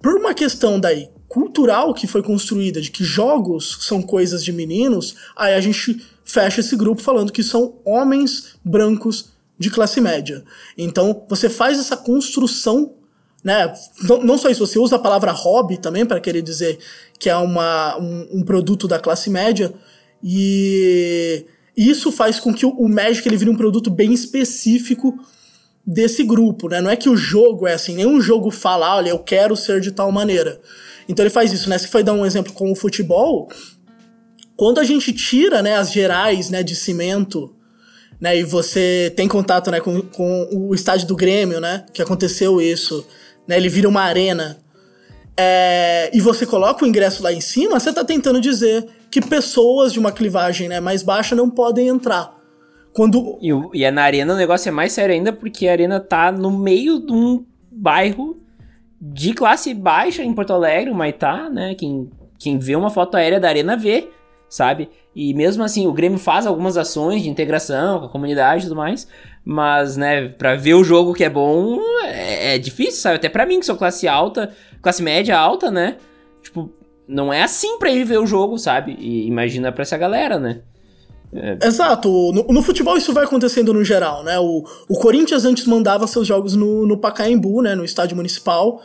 Por uma questão daí cultural que foi construída de que jogos são coisas de meninos, aí a gente fecha esse grupo falando que são homens brancos de classe média. Então, você faz essa construção, né? Não, não só isso, você usa a palavra hobby também para querer dizer que é uma, um, um, produto da classe média e isso faz com que o, Magic ele vire um produto bem específico desse grupo, né? Não é que o jogo é assim, nenhum jogo fala, olha, eu quero ser de tal maneira. Então ele faz isso, né? Se foi dar um exemplo com o futebol, quando a gente tira, né, as gerais, né, de cimento, né, e você tem contato, né, com, com o estádio do Grêmio, né, que aconteceu isso, né, ele vira uma arena, é, e você coloca o ingresso lá em cima, você está tentando dizer que pessoas de uma clivagem, né, mais baixa não podem entrar. Quando... E, e é na arena o negócio é mais sério ainda porque a arena tá no meio de um bairro de classe baixa em Porto Alegre, o Maitá, né? Quem, quem vê uma foto aérea da arena vê, sabe? E mesmo assim, o Grêmio faz algumas ações de integração com a comunidade e tudo mais, mas, né, pra ver o jogo que é bom é, é difícil, sabe? Até pra mim, que sou classe alta, classe média alta, né? Tipo, não é assim pra ir ver o jogo, sabe? E imagina pra essa galera, né? É. Exato. No, no, futebol isso vai acontecendo no geral, né? O, o Corinthians antes mandava seus jogos no, no Pacaembu, né? No estádio municipal.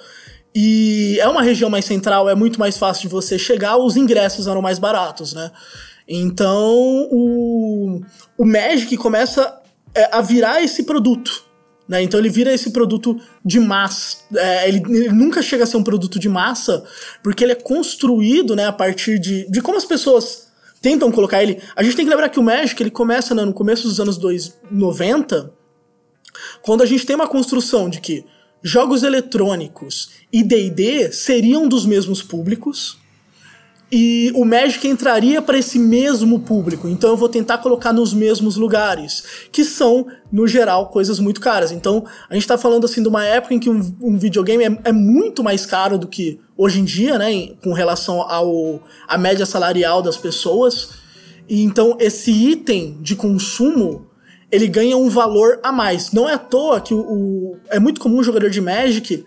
E é uma região mais central, é muito mais fácil de você chegar, os ingressos eram mais baratos, né? Então o, o Magic começa é, a virar esse produto. Né? Então ele vira esse produto de massa. É, ele, ele, nunca chega a ser um produto de massa, porque ele é construído né, a partir de, de como as pessoas tentam colocar ele. A gente tem que lembrar que o Magic ele começa né, no começo dos anos 90, quando a gente tem uma construção de que jogos eletrônicos e D&D seriam dos mesmos públicos e o Magic entraria para esse mesmo público. Então eu vou tentar colocar nos mesmos lugares, que são, no geral, coisas muito caras. Então a gente está falando assim de uma época em que um, um videogame é, é, muito mais caro do que hoje em dia, né, em, com relação ao a média salarial das pessoas. E então esse item de consumo ele ganha um valor a mais. Não é à toa que o, o é muito comum um jogador de Magic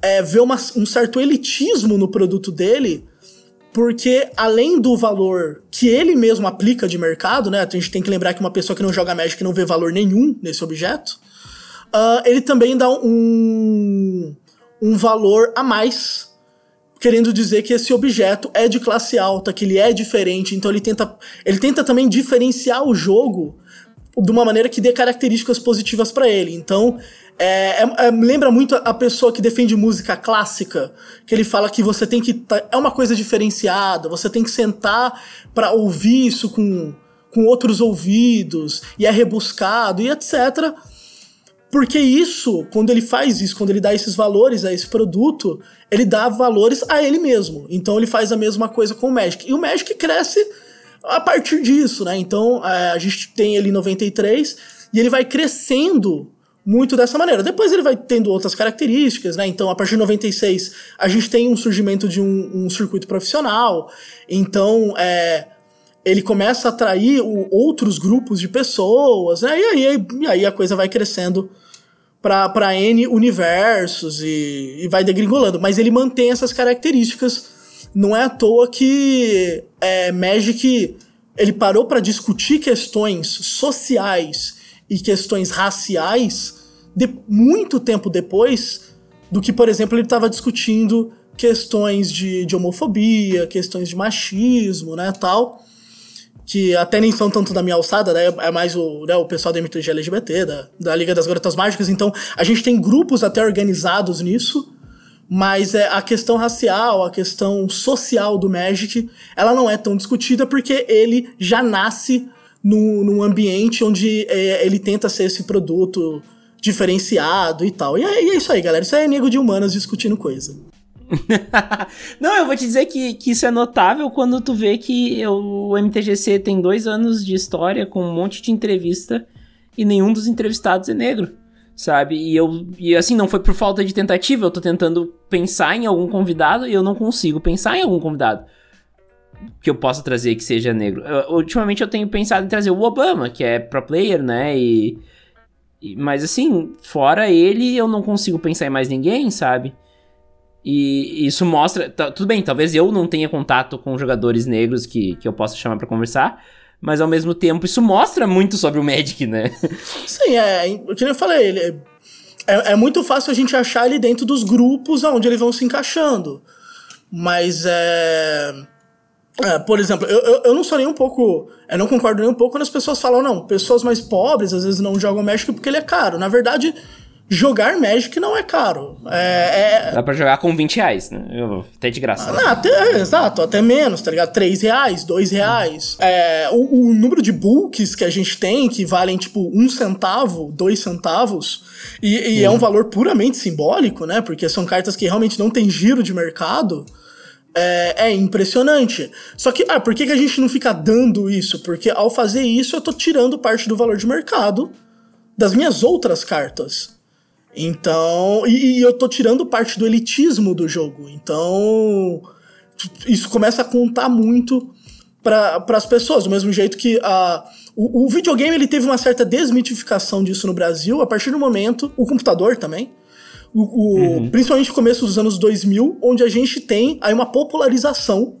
é, ver uma, um certo elitismo no produto dele porque além do valor que ele mesmo aplica de mercado, né? A gente tem que lembrar que uma pessoa que não joga Magic não vê valor nenhum nesse objeto. Uh, ele também dá um, um valor a mais, querendo dizer que esse objeto é de classe alta, que ele é diferente, então ele tenta, ele tenta também diferenciar o jogo de uma maneira que dê características positivas para ele. Então, é, é, é, lembra muito a pessoa que defende música clássica, que ele fala que você tem que. Tá, é uma coisa diferenciada, você tem que sentar para ouvir isso com, com outros ouvidos, e é rebuscado, e etc. Porque isso, quando ele faz isso, quando ele dá esses valores a esse produto, ele dá valores a ele mesmo. Então ele faz a mesma coisa com o Magic. E o Magic cresce a partir disso, né? Então é, a gente tem ele em 93 e ele vai crescendo muito dessa maneira. Depois ele vai tendo outras características, né? Então, a partir de 96, a gente tem um surgimento de um, um circuito profissional. Então, é, ele começa a atrair o, outros grupos de pessoas, né? E aí, e aí a coisa vai crescendo para N universos e, e vai degringolando. Mas ele mantém essas características. Não é à toa que é, Magic ele parou para discutir questões sociais e questões raciais de, muito tempo depois do que, por exemplo, ele estava discutindo questões de, de, homofobia, questões de machismo, né, tal, que até nem são tanto da minha alçada, né? É mais o, né, o pessoal da MTG LGBT, da, da Liga das Garotas Mágicas. Então, a gente tem grupos até organizados nisso, mas é, a questão racial, a questão social do Magic, ela não é tão discutida porque ele já nasce num, num ambiente onde é, ele tenta ser esse produto diferenciado e tal. E é, e é, isso aí, galera. Isso aí é nego de humanas discutindo coisa. Não, eu vou te dizer que, que isso é notável quando tu vê que o MTGC tem dois anos de história com um monte de entrevista e nenhum dos entrevistados é negro, sabe? E eu e assim não foi por falta de tentativa, eu tô tentando pensar em algum convidado e eu não consigo pensar em algum convidado que eu possa trazer que seja negro. Eu, ultimamente eu tenho pensado em trazer o Obama, que é pro player, né? E mas assim, fora ele, eu não consigo pensar em mais ninguém, sabe? E isso mostra. Tudo bem, talvez eu não tenha contato com jogadores negros que, que eu possa chamar para conversar, mas ao mesmo tempo isso mostra muito sobre o Magic, né? Sim, é. O que eu falei, ele é, é, é, muito fácil a gente achar ele dentro dos grupos onde eles vão se encaixando. Mas é. É por exemplo, eu, eu, eu, não sou nem um pouco. Eu não concordo nem um pouco quando as pessoas falam, não, pessoas mais pobres às vezes não jogam Magic porque ele é caro. Na verdade, jogar Magic não é caro. É, é... Dá pra jogar com 20 reais, né? Até de graça. Ah, até, é, exato, até menos, tá ligado? 3 reais, 2 reais. É, o, o, número de books que a gente tem, que valem tipo um centavo, dois centavos, e, e é um valor puramente simbólico, né? Porque são cartas que realmente não tem giro de mercado. É, é, impressionante. Só que, ah, por que, que a gente não fica dando isso? Porque ao fazer isso eu tô tirando parte do valor de mercado das minhas outras cartas. Então, e, e, eu tô tirando parte do elitismo do jogo. Então, isso começa a contar muito para as pessoas, do mesmo jeito que a, o, o, videogame ele teve uma certa desmitificação disso no Brasil a partir do momento, o computador também, o, o uhum. principalmente no começo dos anos 2000, onde a gente tem aí uma popularização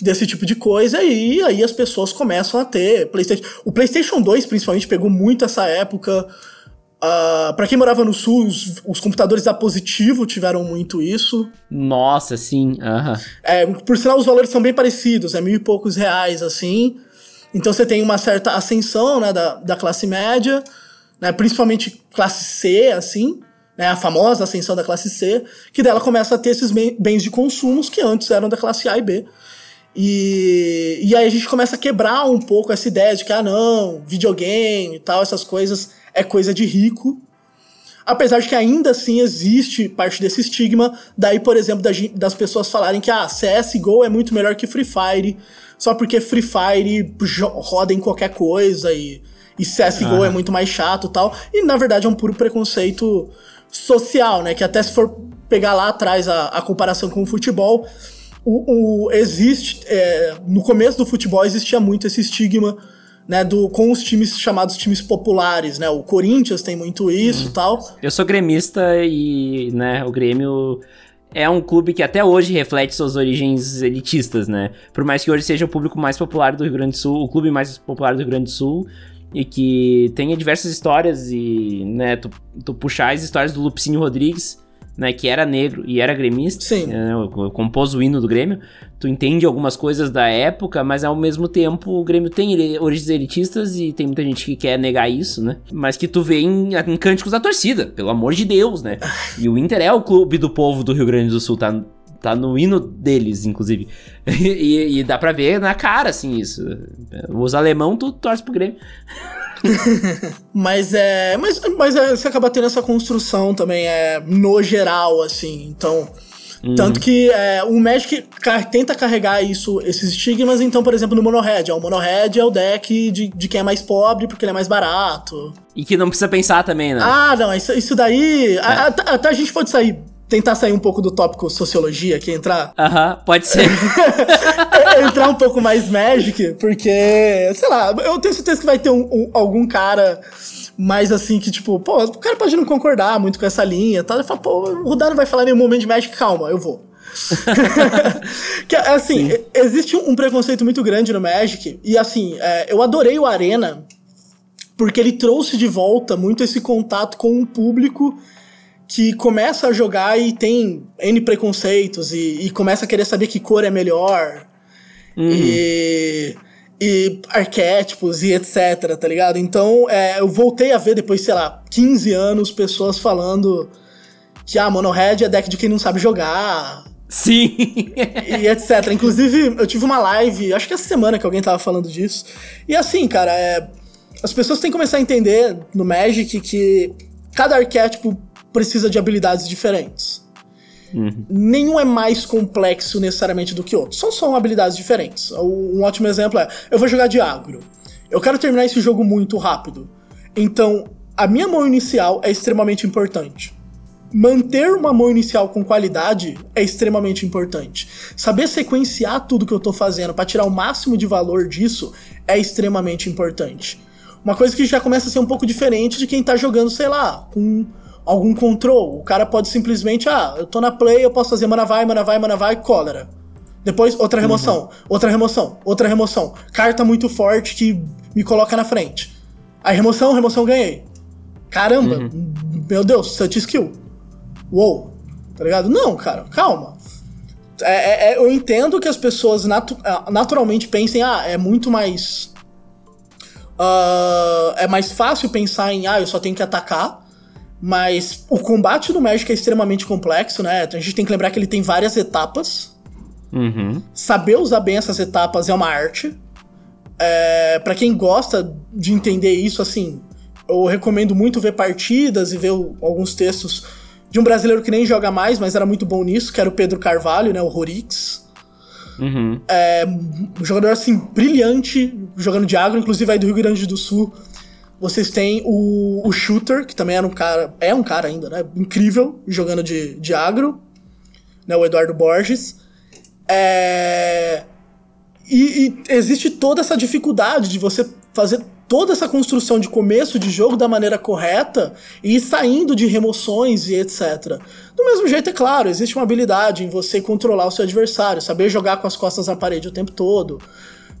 desse tipo de coisa e aí as pessoas começam a ter PlayStation. O PlayStation 2 principalmente pegou muito essa época Uh, ah, para quem morava no sul, os, os, computadores da Positivo tiveram muito isso. Nossa, sim. É, por sinal, os valores são bem parecidos, é mil e poucos reais, assim. Então você tem uma certa ascensão né, da, da classe média, né, principalmente classe C, assim, né, a famosa ascensão da classe C, que dela começa a ter esses bens de consumo que antes eram da classe A e B. E, e aí a gente começa a quebrar um pouco essa ideia de que, ah, não, videogame e tal, essas coisas é coisa de rico. Apesar de que ainda assim existe parte desse estigma, daí, por exemplo, das pessoas falarem que ah, CSGO é muito melhor que Free Fire, só porque Free Fire roda em qualquer coisa e, e CSGO ah. é muito mais chato tal. E na verdade é um puro preconceito social, né? Que até se for pegar lá atrás a, a comparação com o futebol, o, o existe. É, no começo do futebol existia muito esse estigma né, do, com os times chamados times populares, né? O Corinthians tem muito isso e uhum. tal. Eu sou gremista e, né, o Grêmio é um clube que até hoje reflete suas origens elitistas, né? Por mais que hoje seja o público mais popular do Rio Grande do Sul, o clube mais popular do Rio Grande do Sul, e que tenha diversas histórias e, né, tu, tu puxar as histórias do Lupicínio Rodrigues, né, que era negro e era gremista, Sim. Né, compôs o hino do Grêmio, tu entende algumas coisas da época, mas ao mesmo tempo o Grêmio tem origens elitistas e tem muita gente que quer negar isso, né? Mas que tu vê em, em cânticos da torcida, pelo amor de Deus, né? E o Inter é o clube do povo do Rio Grande do Sul, tá, tá no hino deles, inclusive. e, e, dá pra ver na cara, assim, isso. Os alemão, tu torce pro Grêmio. mas é. Mas, mas é, você acaba tendo essa construção também, é, no geral, assim. Então. Uhum. Tanto que é, o Magic tenta carregar isso, esses estigmas, então, por exemplo, no Monohead. O Monohead é o deck de, de quem é mais pobre porque ele é mais barato. E que não precisa pensar também, né? Ah, não, isso, isso daí. É. Até, até a gente pode sair tentar sair um pouco do tópico sociologia aqui, entrar. Aham, uh -huh, pode ser. entrar um pouco mais Magic, porque, sei lá, eu tenho certeza que vai ter um, um, algum cara mais assim que, tipo, pô, o cara pode não concordar muito com essa linha, tal. Ele fala, pô, o Rudar não vai falar nenhum momento de Magic, calma, eu vou. que, assim, Sim. existe um preconceito muito grande no Magic, e assim, é, eu adorei o Arena, porque ele trouxe de volta muito esse contato com o público que começa a jogar e tem N preconceitos e, e começa a querer saber que cor é melhor. Uhum. E, e arquétipos e etc, tá ligado? Então, é, eu voltei a ver depois, sei lá, 15 anos, pessoas falando que, ah, Monohead é deck de quem não sabe jogar. Sim! e etc. Inclusive, eu tive uma live, acho que essa semana que alguém tava falando disso. E assim, cara, é, as pessoas têm que começar a entender no Magic que cada arquétipo precisa de habilidades diferentes. Uhum. Nenhum é mais complexo necessariamente do que outro. São só habilidades diferentes. Um ótimo exemplo é: eu vou jogar de agro. Eu quero terminar esse jogo muito rápido. Então, a minha mão inicial é extremamente importante. Manter uma mão inicial com qualidade é extremamente importante. Saber sequenciar tudo que eu tô fazendo para tirar o máximo de valor disso é extremamente importante. Uma coisa que já começa a ser um pouco diferente de quem tá jogando, sei lá, com algum control. O cara pode simplesmente, ah, eu tô na play, eu posso fazer mana vai, mana vai, mana vai, cólera. Depois, outra remoção, uhum. outra remoção, outra remoção. Carta muito forte que me coloca na frente. Aí remoção, remoção, ganhei. Caramba, uhum. meu Deus, touch skill. Uou, tá ligado? Não, cara, calma. É, é, é eu entendo que as pessoas natu ah, naturalmente pensem, ah, é muito mais. Uh, é mais fácil pensar em, ah, eu só tenho que atacar mas o combate do Magic é extremamente complexo, né? A gente tem que lembrar que ele tem várias etapas. Uhum. Saber usar bem essas etapas é uma arte. É, para quem gosta de entender isso, assim, eu recomendo muito ver partidas e ver o, alguns textos de um brasileiro que nem joga mais, mas era muito bom nisso, que era o Pedro Carvalho, né? O Rorix. Uhum. É, um jogador assim, brilhante, jogando de agro, inclusive aí do Rio Grande do Sul. Vocês têm o, o Shooter, que também era um cara, é um cara ainda, né? Incrível, jogando de, de agro, né? O Eduardo Borges. É... E, e, existe toda essa dificuldade de você fazer toda essa construção de começo de jogo da maneira correta e saindo de remoções e etc. Do mesmo jeito, é claro, existe uma habilidade em você controlar o seu adversário, saber jogar com as costas na parede o tempo todo.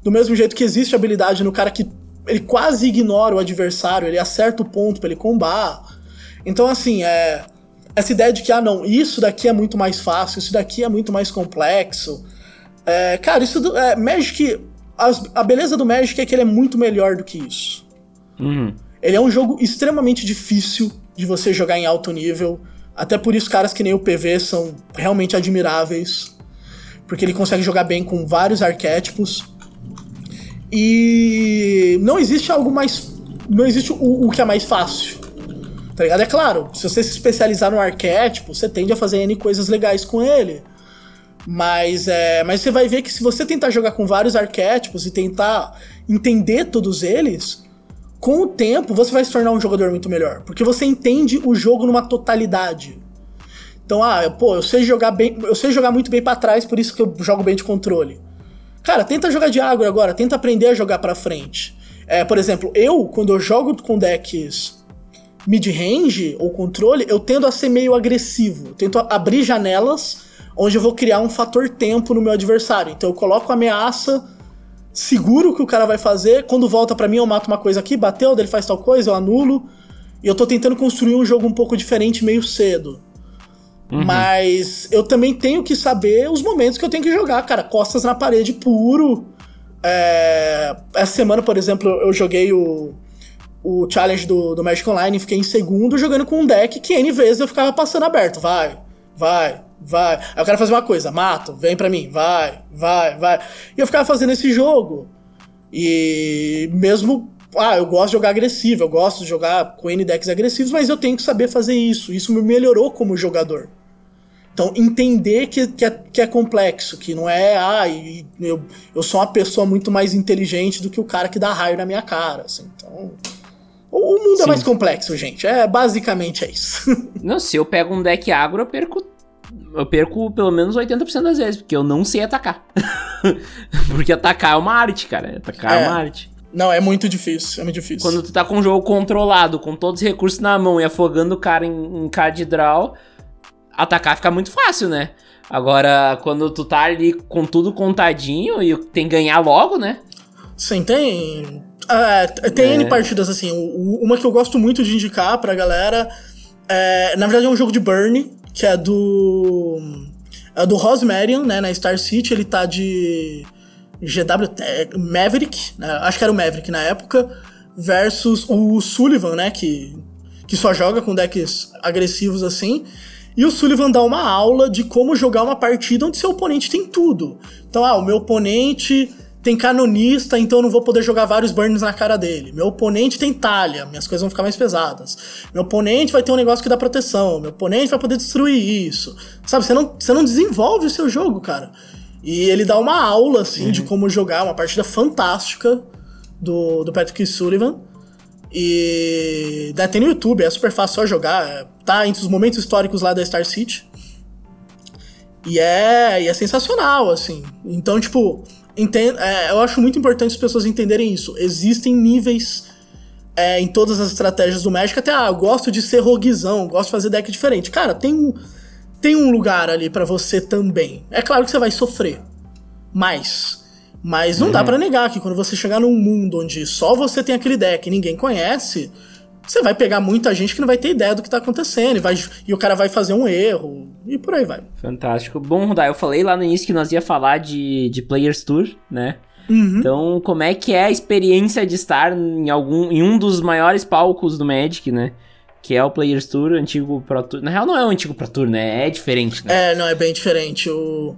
Do mesmo jeito que existe habilidade no cara que ele quase ignora o adversário, ele acerta o ponto para ele combar. Então, assim, é, essa ideia de que, ah, não, isso daqui é muito mais fácil, isso daqui é muito mais complexo. É, cara, isso do, é, Magic. A, a, beleza do Magic é que ele é muito melhor do que isso. Uhum. Ele é um jogo extremamente difícil de você jogar em alto nível. Até por isso, caras que nem o PV são realmente admiráveis. Porque ele consegue jogar bem com vários arquétipos. E não existe algo mais. Não existe o, o que é mais fácil. Tá ligado? É claro, se você se especializar no arquétipo, você tende a fazer N coisas legais com ele. Mas, é, mas você vai ver que se você tentar jogar com vários arquétipos e tentar entender todos eles, com o tempo você vai se tornar um jogador muito melhor. Porque você entende o jogo numa totalidade. Então, ah, pô, eu sei jogar bem. Eu sei jogar muito bem para trás, por isso que eu jogo bem de controle. Cara, tenta jogar de agro agora, tenta aprender a jogar para frente. É, por exemplo, eu, quando eu jogo com decks mid-range ou controle, eu tendo a ser meio agressivo. Eu tento abrir janelas onde eu vou criar um fator tempo no meu adversário. Então eu coloco ameaça, seguro que o cara vai fazer, quando volta para mim eu mato uma coisa aqui, bateu, ele faz tal coisa, eu anulo. E eu tô tentando construir um jogo um pouco diferente meio cedo. Uhum. Mas eu também tenho que saber os momentos que eu tenho que jogar, cara. Costas na parede puro. É... Essa semana, por exemplo, eu joguei o, o challenge do, do Magic Online fiquei em segundo jogando com um deck que N vezes eu ficava passando aberto. Vai, vai, vai. Aí eu quero fazer uma coisa, mato, vem pra mim, vai, vai, vai. E eu ficava fazendo esse jogo. E mesmo. Ah, eu gosto de jogar agressivo, eu gosto de jogar com N decks agressivos, mas eu tenho que saber fazer isso. Isso me melhorou como jogador. Então, entender que, que, é, que é complexo, que não é, ah, eu, eu sou uma pessoa muito mais inteligente do que o cara que dá raio na minha cara. Assim. Então, o, o mundo é Sim. é mais complexo, gente. É basicamente é isso. Não, se eu pego um deck agro, eu perco. Eu perco pelo menos 80% das vezes, porque eu não sei atacar. porque atacar é uma arte, cara. Atacar é, é uma arte. Não, é muito difícil, é muito difícil. Quando tu tá com o jogo controlado, com todos os recursos na mão e afogando o cara em, em card draw, atacar fica muito fácil, né? Agora, quando tu tá ali com tudo contadinho e tem que ganhar logo, né? Sim, tem. Uh, tem é. N partidas assim. Uma que eu gosto muito de indicar pra galera. É, na verdade, é um jogo de Burn, que é do. É do Rosmarian, né? Na Star City. Ele tá de. GW Maverick, né? acho que era o Maverick na época, versus o Sullivan, né? Que, que só joga com decks agressivos assim. E o Sullivan dá uma aula de como jogar uma partida onde seu oponente tem tudo. Então, ah, o meu oponente tem canonista, então eu não vou poder jogar vários burns na cara dele. Meu oponente tem talha, minhas coisas vão ficar mais pesadas. Meu oponente vai ter um negócio que dá proteção, meu oponente vai poder destruir isso. Sabe, você não, você não desenvolve o seu jogo, cara. E ele dá uma aula, assim, uhum. de como jogar, uma partida fantástica do, do Patrick Sullivan. E tem no YouTube, é super fácil só jogar. Tá entre os momentos históricos lá da Star City. E é, e é sensacional, assim. Então, tipo, entendo, é, eu acho muito importante as pessoas entenderem isso. Existem níveis é, em todas as estratégias do Magic. Até, ah, eu gosto de ser roguizão, gosto de fazer deck diferente. Cara, tem, tem um lugar ali para você também. É claro que você vai sofrer. Mas mas não uhum. dá para negar que quando você chegar num mundo onde só você tem aquele deck e ninguém conhece, você vai pegar muita gente que não vai ter ideia do que tá acontecendo e, vai, e o cara vai fazer um erro e por aí vai. Fantástico. Bom, Rudá, eu falei lá no início que nós ia falar de, de Players Tour, né? Uhum. Então, como é que é a experiência de estar em algum em um dos maiores palcos do Magic, né? Que é o Players Tour, antigo Pro Tour. Na real, não é o antigo Pro Tour, né? É diferente, né? É, não, é bem diferente. O,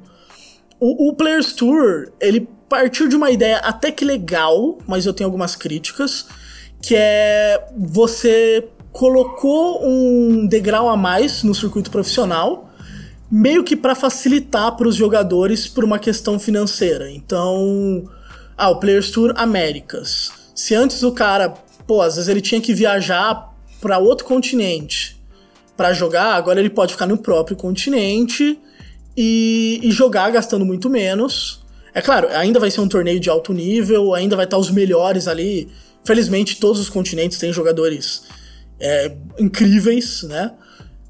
o, o Players Tour, ele partiu de uma ideia até que legal, mas eu tenho algumas críticas, que é você colocou um degrau a mais no circuito profissional, meio que para facilitar para os jogadores por uma questão financeira. Então, ah, o Players Tour Américas. Se antes o cara, pô, às vezes ele tinha que viajar para outro continente para jogar, agora ele pode ficar no próprio continente e, e jogar gastando muito menos é claro, ainda vai ser um torneio de alto nível, ainda vai estar os melhores ali. Felizmente, todos os continentes têm jogadores é, incríveis, né?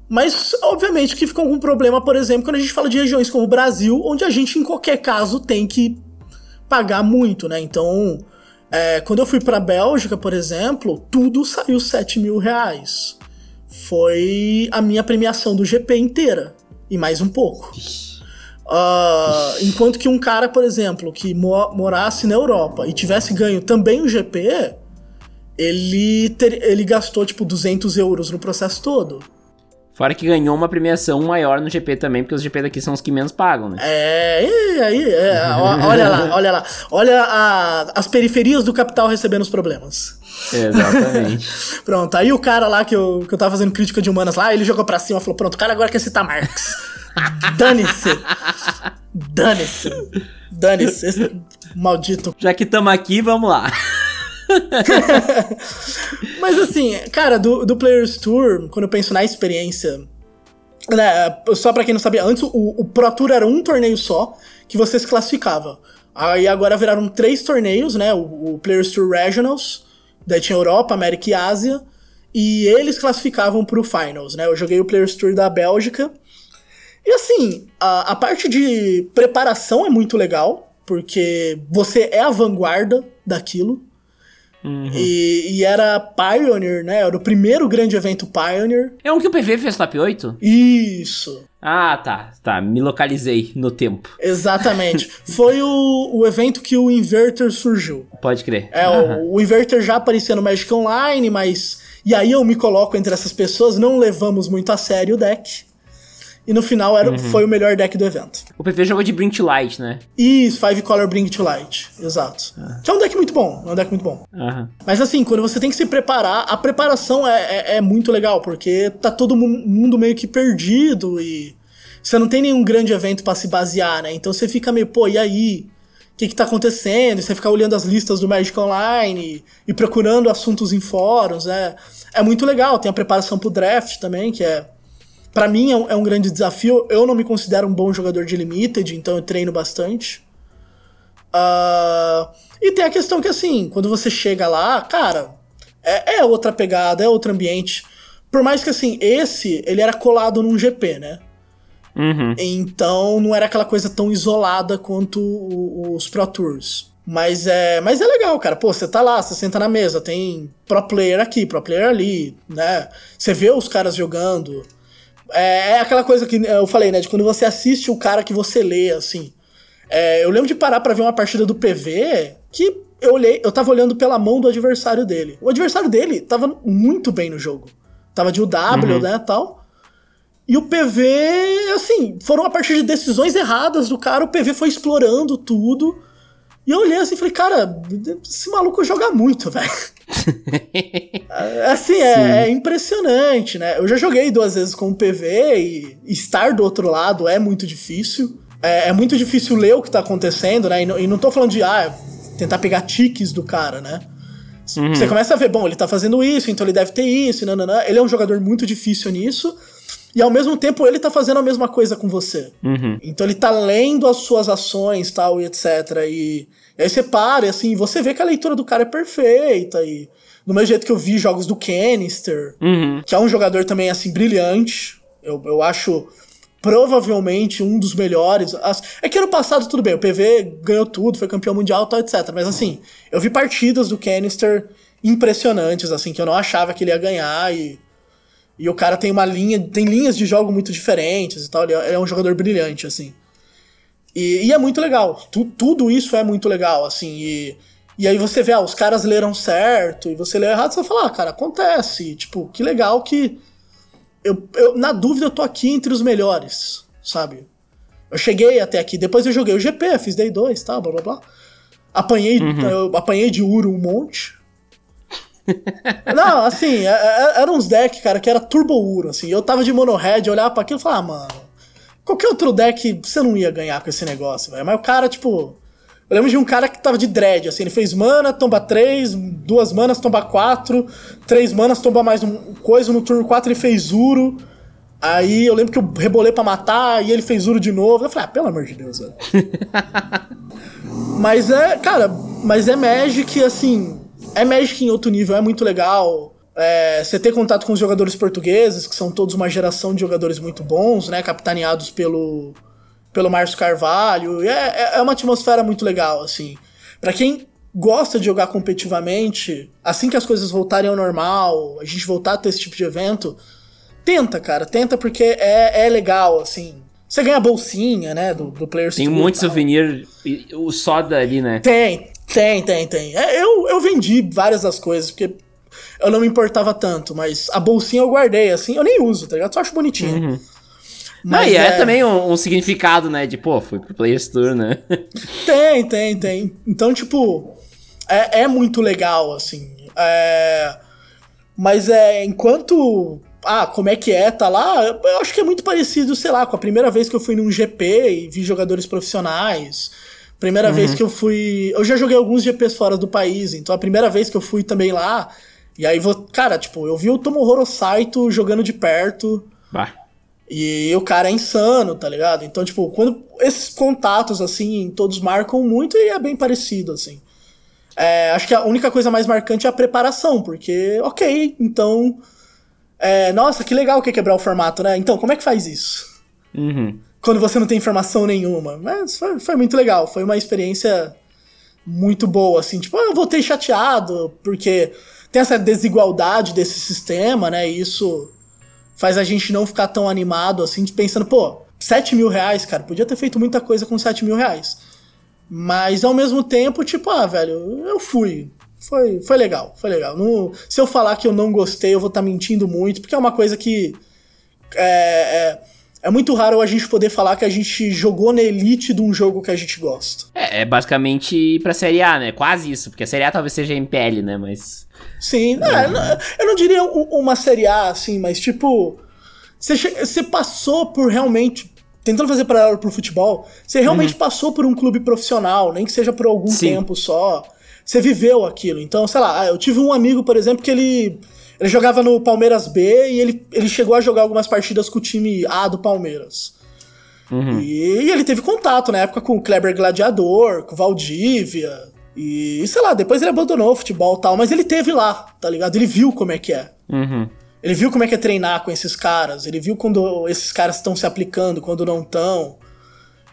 Mas, obviamente, que fica algum problema, por exemplo, quando a gente fala de regiões como o Brasil, onde a gente, em qualquer caso, tem que pagar muito, né? Então, é, quando eu fui pra Bélgica, por exemplo, tudo saiu 7 mil reais. Foi a minha premiação do GP inteira. E mais um pouco. Uh, enquanto que um cara, por exemplo, que mo morasse na Europa e tivesse ganho também o GP, ele, ter, ele gastou tipo 200 euros no processo todo. Fora que ganhou uma premiação maior no GP também, porque os GP daqui são os que menos pagam, né? É, aí, é, olha lá, olha lá. Olha a, as periferias do capital recebendo os problemas. Exatamente. pronto, aí o cara lá que eu, que eu tava fazendo crítica de humanas lá, ele jogou pra cima e falou: pronto, o cara agora quer citar Marx. Dane-se. Dane-se. Dane-se. Maldito. Já que estamos aqui, vamos lá. Mas assim, cara, do, do Players Tour, quando eu penso na experiência. Né, só pra quem não sabia, antes o, o Pro Tour era um torneio só que você se classificava. Aí agora viraram três torneios, né? O, o Players Tour Regionals, daí tinha Europa, América e Ásia. E eles classificavam pro Finals, né? Eu joguei o Players Tour da Bélgica. E assim, a, a parte de preparação é muito legal, porque você é a vanguarda daquilo. Uhum. E, e, era Pioneer, né? Era o primeiro grande evento Pioneer. É um que o PV fez top 8? Isso. Ah, tá, tá. Me localizei no tempo. Exatamente. Foi o, o evento que o Inverter surgiu. Pode crer. É, uhum. o, o Inverter já aparecia no Magic Online, mas. E aí eu me coloco entre essas pessoas, não levamos muito a sério o deck. E no final era, uhum. foi o melhor deck do evento. O PV jogou de Bring to Light, né? Isso, Five Color Bring to Light. Exato. Ah. Que é um deck muito bom. É um deck muito bom. Uhum. Mas assim, quando você tem que se preparar, a preparação é, é, é muito legal, porque tá todo mundo meio que perdido e você não tem nenhum grande evento para se basear, né? Então você fica meio, pô, e aí? O que, que tá acontecendo? E você fica olhando as listas do Magic Online e, e procurando assuntos em fóruns, né? É muito legal. Tem a preparação pro draft também, que é para mim é um, é um, grande desafio. Eu não me considero um bom jogador de limited, então eu treino bastante. Uh, e tem a questão que, assim, quando você chega lá, cara, é, é, outra pegada, é outro ambiente. Por mais que, assim, esse, ele era colado num GP, né? Uhum. Então não era aquela coisa tão isolada quanto os Pro Tours. Mas é, mas é legal, cara. Pô, você tá lá, você senta na mesa, tem pro player aqui, pro player ali, né? Você vê os caras jogando. É, é aquela coisa que eu falei, né? De quando você assiste o cara que você lê, assim. É, eu lembro de parar para ver uma partida do PV que eu olhei, eu tava olhando pela mão do adversário dele. O adversário dele tava muito bem no jogo. Tava de UW, uhum. né, tal. E o PV, assim, foram a partir de decisões erradas do cara, o PV foi explorando tudo. E eu olhei assim e falei, cara, esse maluco joga muito, velho. assim, é, é, impressionante, né? Eu já joguei duas vezes com o PV e estar do outro lado é muito difícil. É, é muito difícil ler o que tá acontecendo, né? E não, e não tô falando de, ah, tentar pegar tiques do cara, né? Uhum. Você começa a ver, bom, ele tá fazendo isso, então ele deve ter isso, nananã. Ele é um jogador muito difícil nisso. E ao mesmo tempo ele tá fazendo a mesma coisa com você. Uhum. Então ele tá lendo as suas ações tal e etc. E, e aí você para e assim, você vê que a leitura do cara é perfeita. E do mesmo jeito que eu vi jogos do Canister, uhum. que é um jogador também assim brilhante. Eu, eu acho provavelmente um dos melhores. É que ano passado, tudo bem, o PV ganhou tudo, foi campeão mundial, tal, etc. Mas assim, eu vi partidas do Canister impressionantes, assim, que eu não achava que ele ia ganhar e. E o cara tem uma linha, tem linhas de jogo muito diferentes e tal. Ele é, é um jogador brilhante, assim. E, e é muito legal. Tu, tudo isso é muito legal, assim. E, e aí você vê, ah, os caras leram certo e você lê errado, você fala, ah, cara, acontece. E, tipo, que legal que eu, eu, na dúvida, eu tô aqui entre os melhores, sabe? Eu cheguei até aqui, depois eu joguei o GP, fiz Day 2, tá, blá blá blá. Apanhei, uhum. eu apanhei de Uro um monte. Não, assim, é, é, era uns decks, cara, que era Turbo Uro, assim. Eu tava de Mono Red, olhava pra aquilo e falava, ah, mano, qualquer outro deck você não ia ganhar com esse negócio, velho. Mas o cara, tipo, eu lembro de um cara que tava de dread, assim, ele fez mana, tomba 3, duas manas, tomba 4, três manas, tomba mais um coisa, no turno 4 ele fez Uro. Aí eu lembro que eu rebolei para matar e ele fez Uro de novo. Eu falei, ah, pelo amor de Deus, velho. mas é, cara, mas é Magic, assim, é Magic em outro nível, é muito legal. É, você ter contato com os jogadores portugueses, que são todos uma geração de jogadores muito bons, né? Capitaneados pelo pelo Márcio Carvalho. É, é, é uma atmosfera muito legal, assim. para quem gosta de jogar competitivamente, assim que as coisas voltarem ao normal, a gente voltar a ter esse tipo de evento, tenta, cara, tenta porque é, é legal, assim. Você ganha a bolsinha, né, do, do Players Tem muito souvenir, o soda ali, né? Tem, tem, tem, tem. É, eu, eu vendi várias das coisas, porque eu não me importava tanto, mas a bolsinha eu guardei, assim, eu nem uso, tá ligado? Só acho bonitinho. Uhum. Mas Não, e é, é também um, um, significado, né? De, pô, fui pro Players Tour, né? Tem, tem, tem. Então, tipo, é, é muito legal, assim. É... Mas é, enquanto. Ah, como é que é, tá lá? Eu acho que é muito parecido, sei lá, com a primeira vez que eu fui num GP e vi jogadores profissionais. Primeira uhum. vez que eu fui. Eu já joguei alguns GPs fora do país, então a primeira vez que eu fui também lá. E aí vou. Cara, tipo, eu vi o Tomohiro Saito jogando de perto. Bah. E o cara é insano, tá ligado? Então, tipo, quando esses contatos, assim, todos marcam muito e é bem parecido, assim. É, acho que a única coisa mais marcante é a preparação, porque, ok, então. É, nossa, que legal que é quebrar o formato, né? Então, como é que faz isso? Uhum. Quando você não tem informação nenhuma. Mas foi, foi, muito legal, foi uma experiência muito boa, assim. Tipo, eu voltei chateado, porque tem essa desigualdade desse sistema, né? E isso faz a gente não ficar tão animado assim, pensando, pô, 7 mil reais, cara, podia ter feito muita coisa com 7 mil reais. Mas ao mesmo tempo, tipo, ah, velho, eu fui. Foi, foi legal, foi legal. Se eu falar que eu não gostei, eu vou estar tá mentindo muito, porque é uma coisa que. É, é, é, muito raro a gente poder falar que a gente jogou na elite de um jogo que a gente gosta. É, é basicamente ir pra Série A, né? Quase isso, porque a Série A talvez seja MPL, né? Mas. Sim, é, eu não diria uma série A, assim, mas tipo. Você, você passou por realmente. Tentando fazer paralelo pro futebol, você realmente uhum. passou por um clube profissional, nem que seja por algum Sim. tempo só. Você viveu aquilo. Então, sei lá, eu tive um amigo, por exemplo, que ele. Ele jogava no Palmeiras B e ele, ele chegou a jogar algumas partidas com o time A do Palmeiras. Uhum. E, e, ele teve contato na época com o Kleber Gladiador, com o Valdívia. E, sei lá, depois ele abandonou o futebol e tal, mas ele teve lá, tá ligado? Ele viu como é que é. Uhum. Ele viu como é que é treinar com esses caras, ele viu quando esses caras estão se aplicando, quando não estão.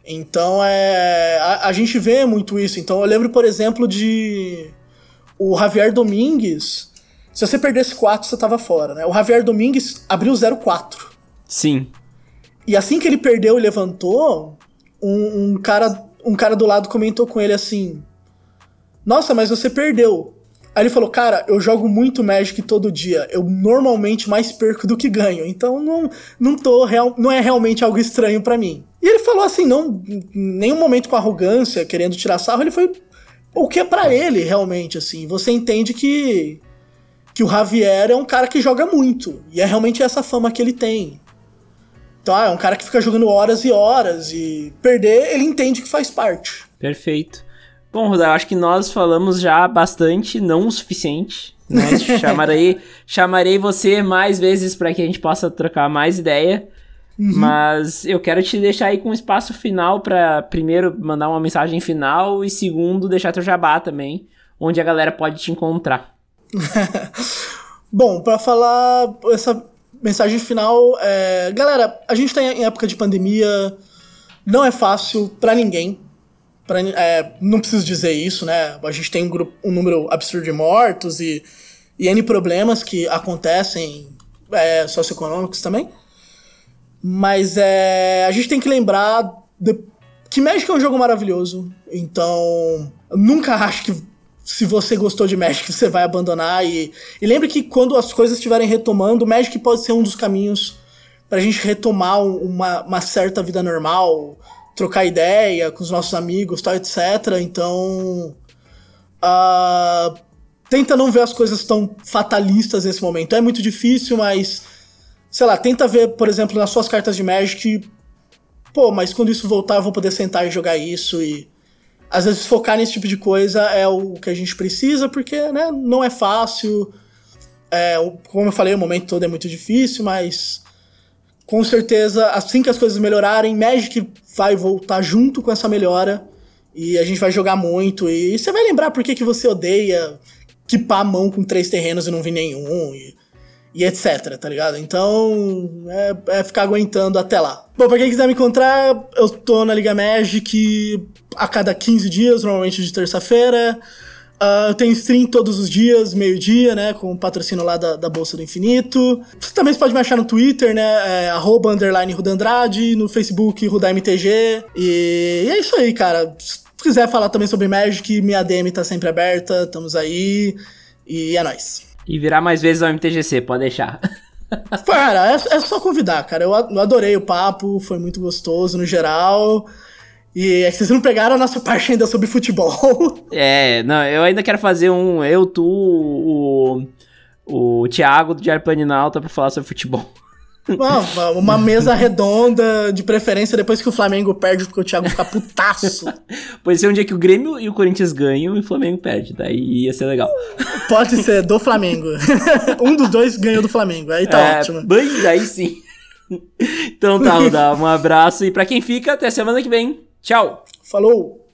Então é. A, a, gente vê muito isso. Então eu lembro, por exemplo, de. O Javier Domingues. Se você perdesse 4, você tava fora, né? O Javier Domingues abriu 0-4. Sim. E assim que ele perdeu e levantou, um, um cara um cara do lado comentou com ele assim: Nossa, mas você perdeu. Aí ele falou, cara, eu jogo muito Magic todo dia. Eu normalmente mais perco do que ganho. Então não, não, tô real, não é realmente algo estranho para mim. E ele falou assim, não, nenhum momento com arrogância, querendo tirar sarro, ele foi o que é para ele realmente, assim. Você entende que que o Javier é um cara que joga muito. E é realmente essa fama que ele tem. Então, ah, é um cara que fica jogando horas e horas. E perder, ele entende que faz parte. Perfeito. Bom, Rodar, acho que nós falamos já bastante, não o suficiente. Né? chamarei, chamarei você mais vezes para que a gente possa trocar mais ideia. Uhum. Mas eu quero te deixar aí com um espaço final para primeiro mandar uma mensagem final e segundo deixar teu jabá também, onde a galera pode te encontrar. Bom, para falar essa mensagem final, é... galera, a gente tá em época de pandemia, não é fácil para ninguém. Pra, é, não preciso dizer isso, né? A gente tem um, grupo, um número absurdo de mortos e, e N problemas que acontecem é, socioeconômicos também. Mas é, a gente tem que lembrar de, que Magic é um jogo maravilhoso. Então, nunca acho que se você gostou de Magic, você vai abandonar. E, e lembre que quando as coisas estiverem retomando, Magic pode ser um dos caminhos pra gente retomar uma, uma certa vida normal trocar ideia com os nossos amigos, tal, etc. Então, uh, tenta não ver as coisas tão fatalistas nesse momento. É muito difícil, mas sei lá, tenta ver, por exemplo, nas suas cartas de Magic, pô, mas quando isso voltar eu vou poder sentar e jogar isso e às vezes focar nesse tipo de coisa é o que a gente precisa, porque né, não é fácil. É, como eu falei, o momento todo é muito difícil, mas com certeza, assim que as coisas melhorarem, Magic vai voltar junto com essa melhora e a gente vai jogar muito. E você vai lembrar por que, que você odeia equipar a mão com três terrenos e não vir nenhum. E, e etc, tá ligado? Então, é, é, ficar aguentando até lá. Bom, pra quem quiser me encontrar, eu tô na Liga Magic a cada 15 dias, normalmente de terça-feira. Uh, eu tenho stream todos os dias, meio-dia, né? Com o patrocínio lá da, da Bolsa do Infinito. Você também pode me achar no Twitter, né? É, arroba, underline Rudandrade, no Facebook, RudaMTG. E, e é isso aí, cara. Se quiser falar também sobre Magic, minha DM tá sempre aberta, estamos aí. E é nóis. E virar mais vezes ao MTGC, pode deixar. Cara, é, é só convidar, cara. Eu adorei o papo, foi muito gostoso no geral. E é que vocês não pegaram a nossa parte ainda sobre futebol. É, não, eu ainda quero fazer um. Eu, tu, o. O Thiago do Diário Paninalta pra falar sobre futebol. Uma, uma mesa redonda, de preferência depois que o Flamengo perde, porque o Thiago fica putaço. Pode ser um dia que o Grêmio e o Corinthians ganham e o Flamengo perde. Daí ia ser legal. Pode ser, do Flamengo. um dos dois ganhou do Flamengo. Aí tá é, ótimo. Bem, aí sim. Então tá, Rudá, um abraço. E pra quem fica, até semana que vem. Tchau. Falou.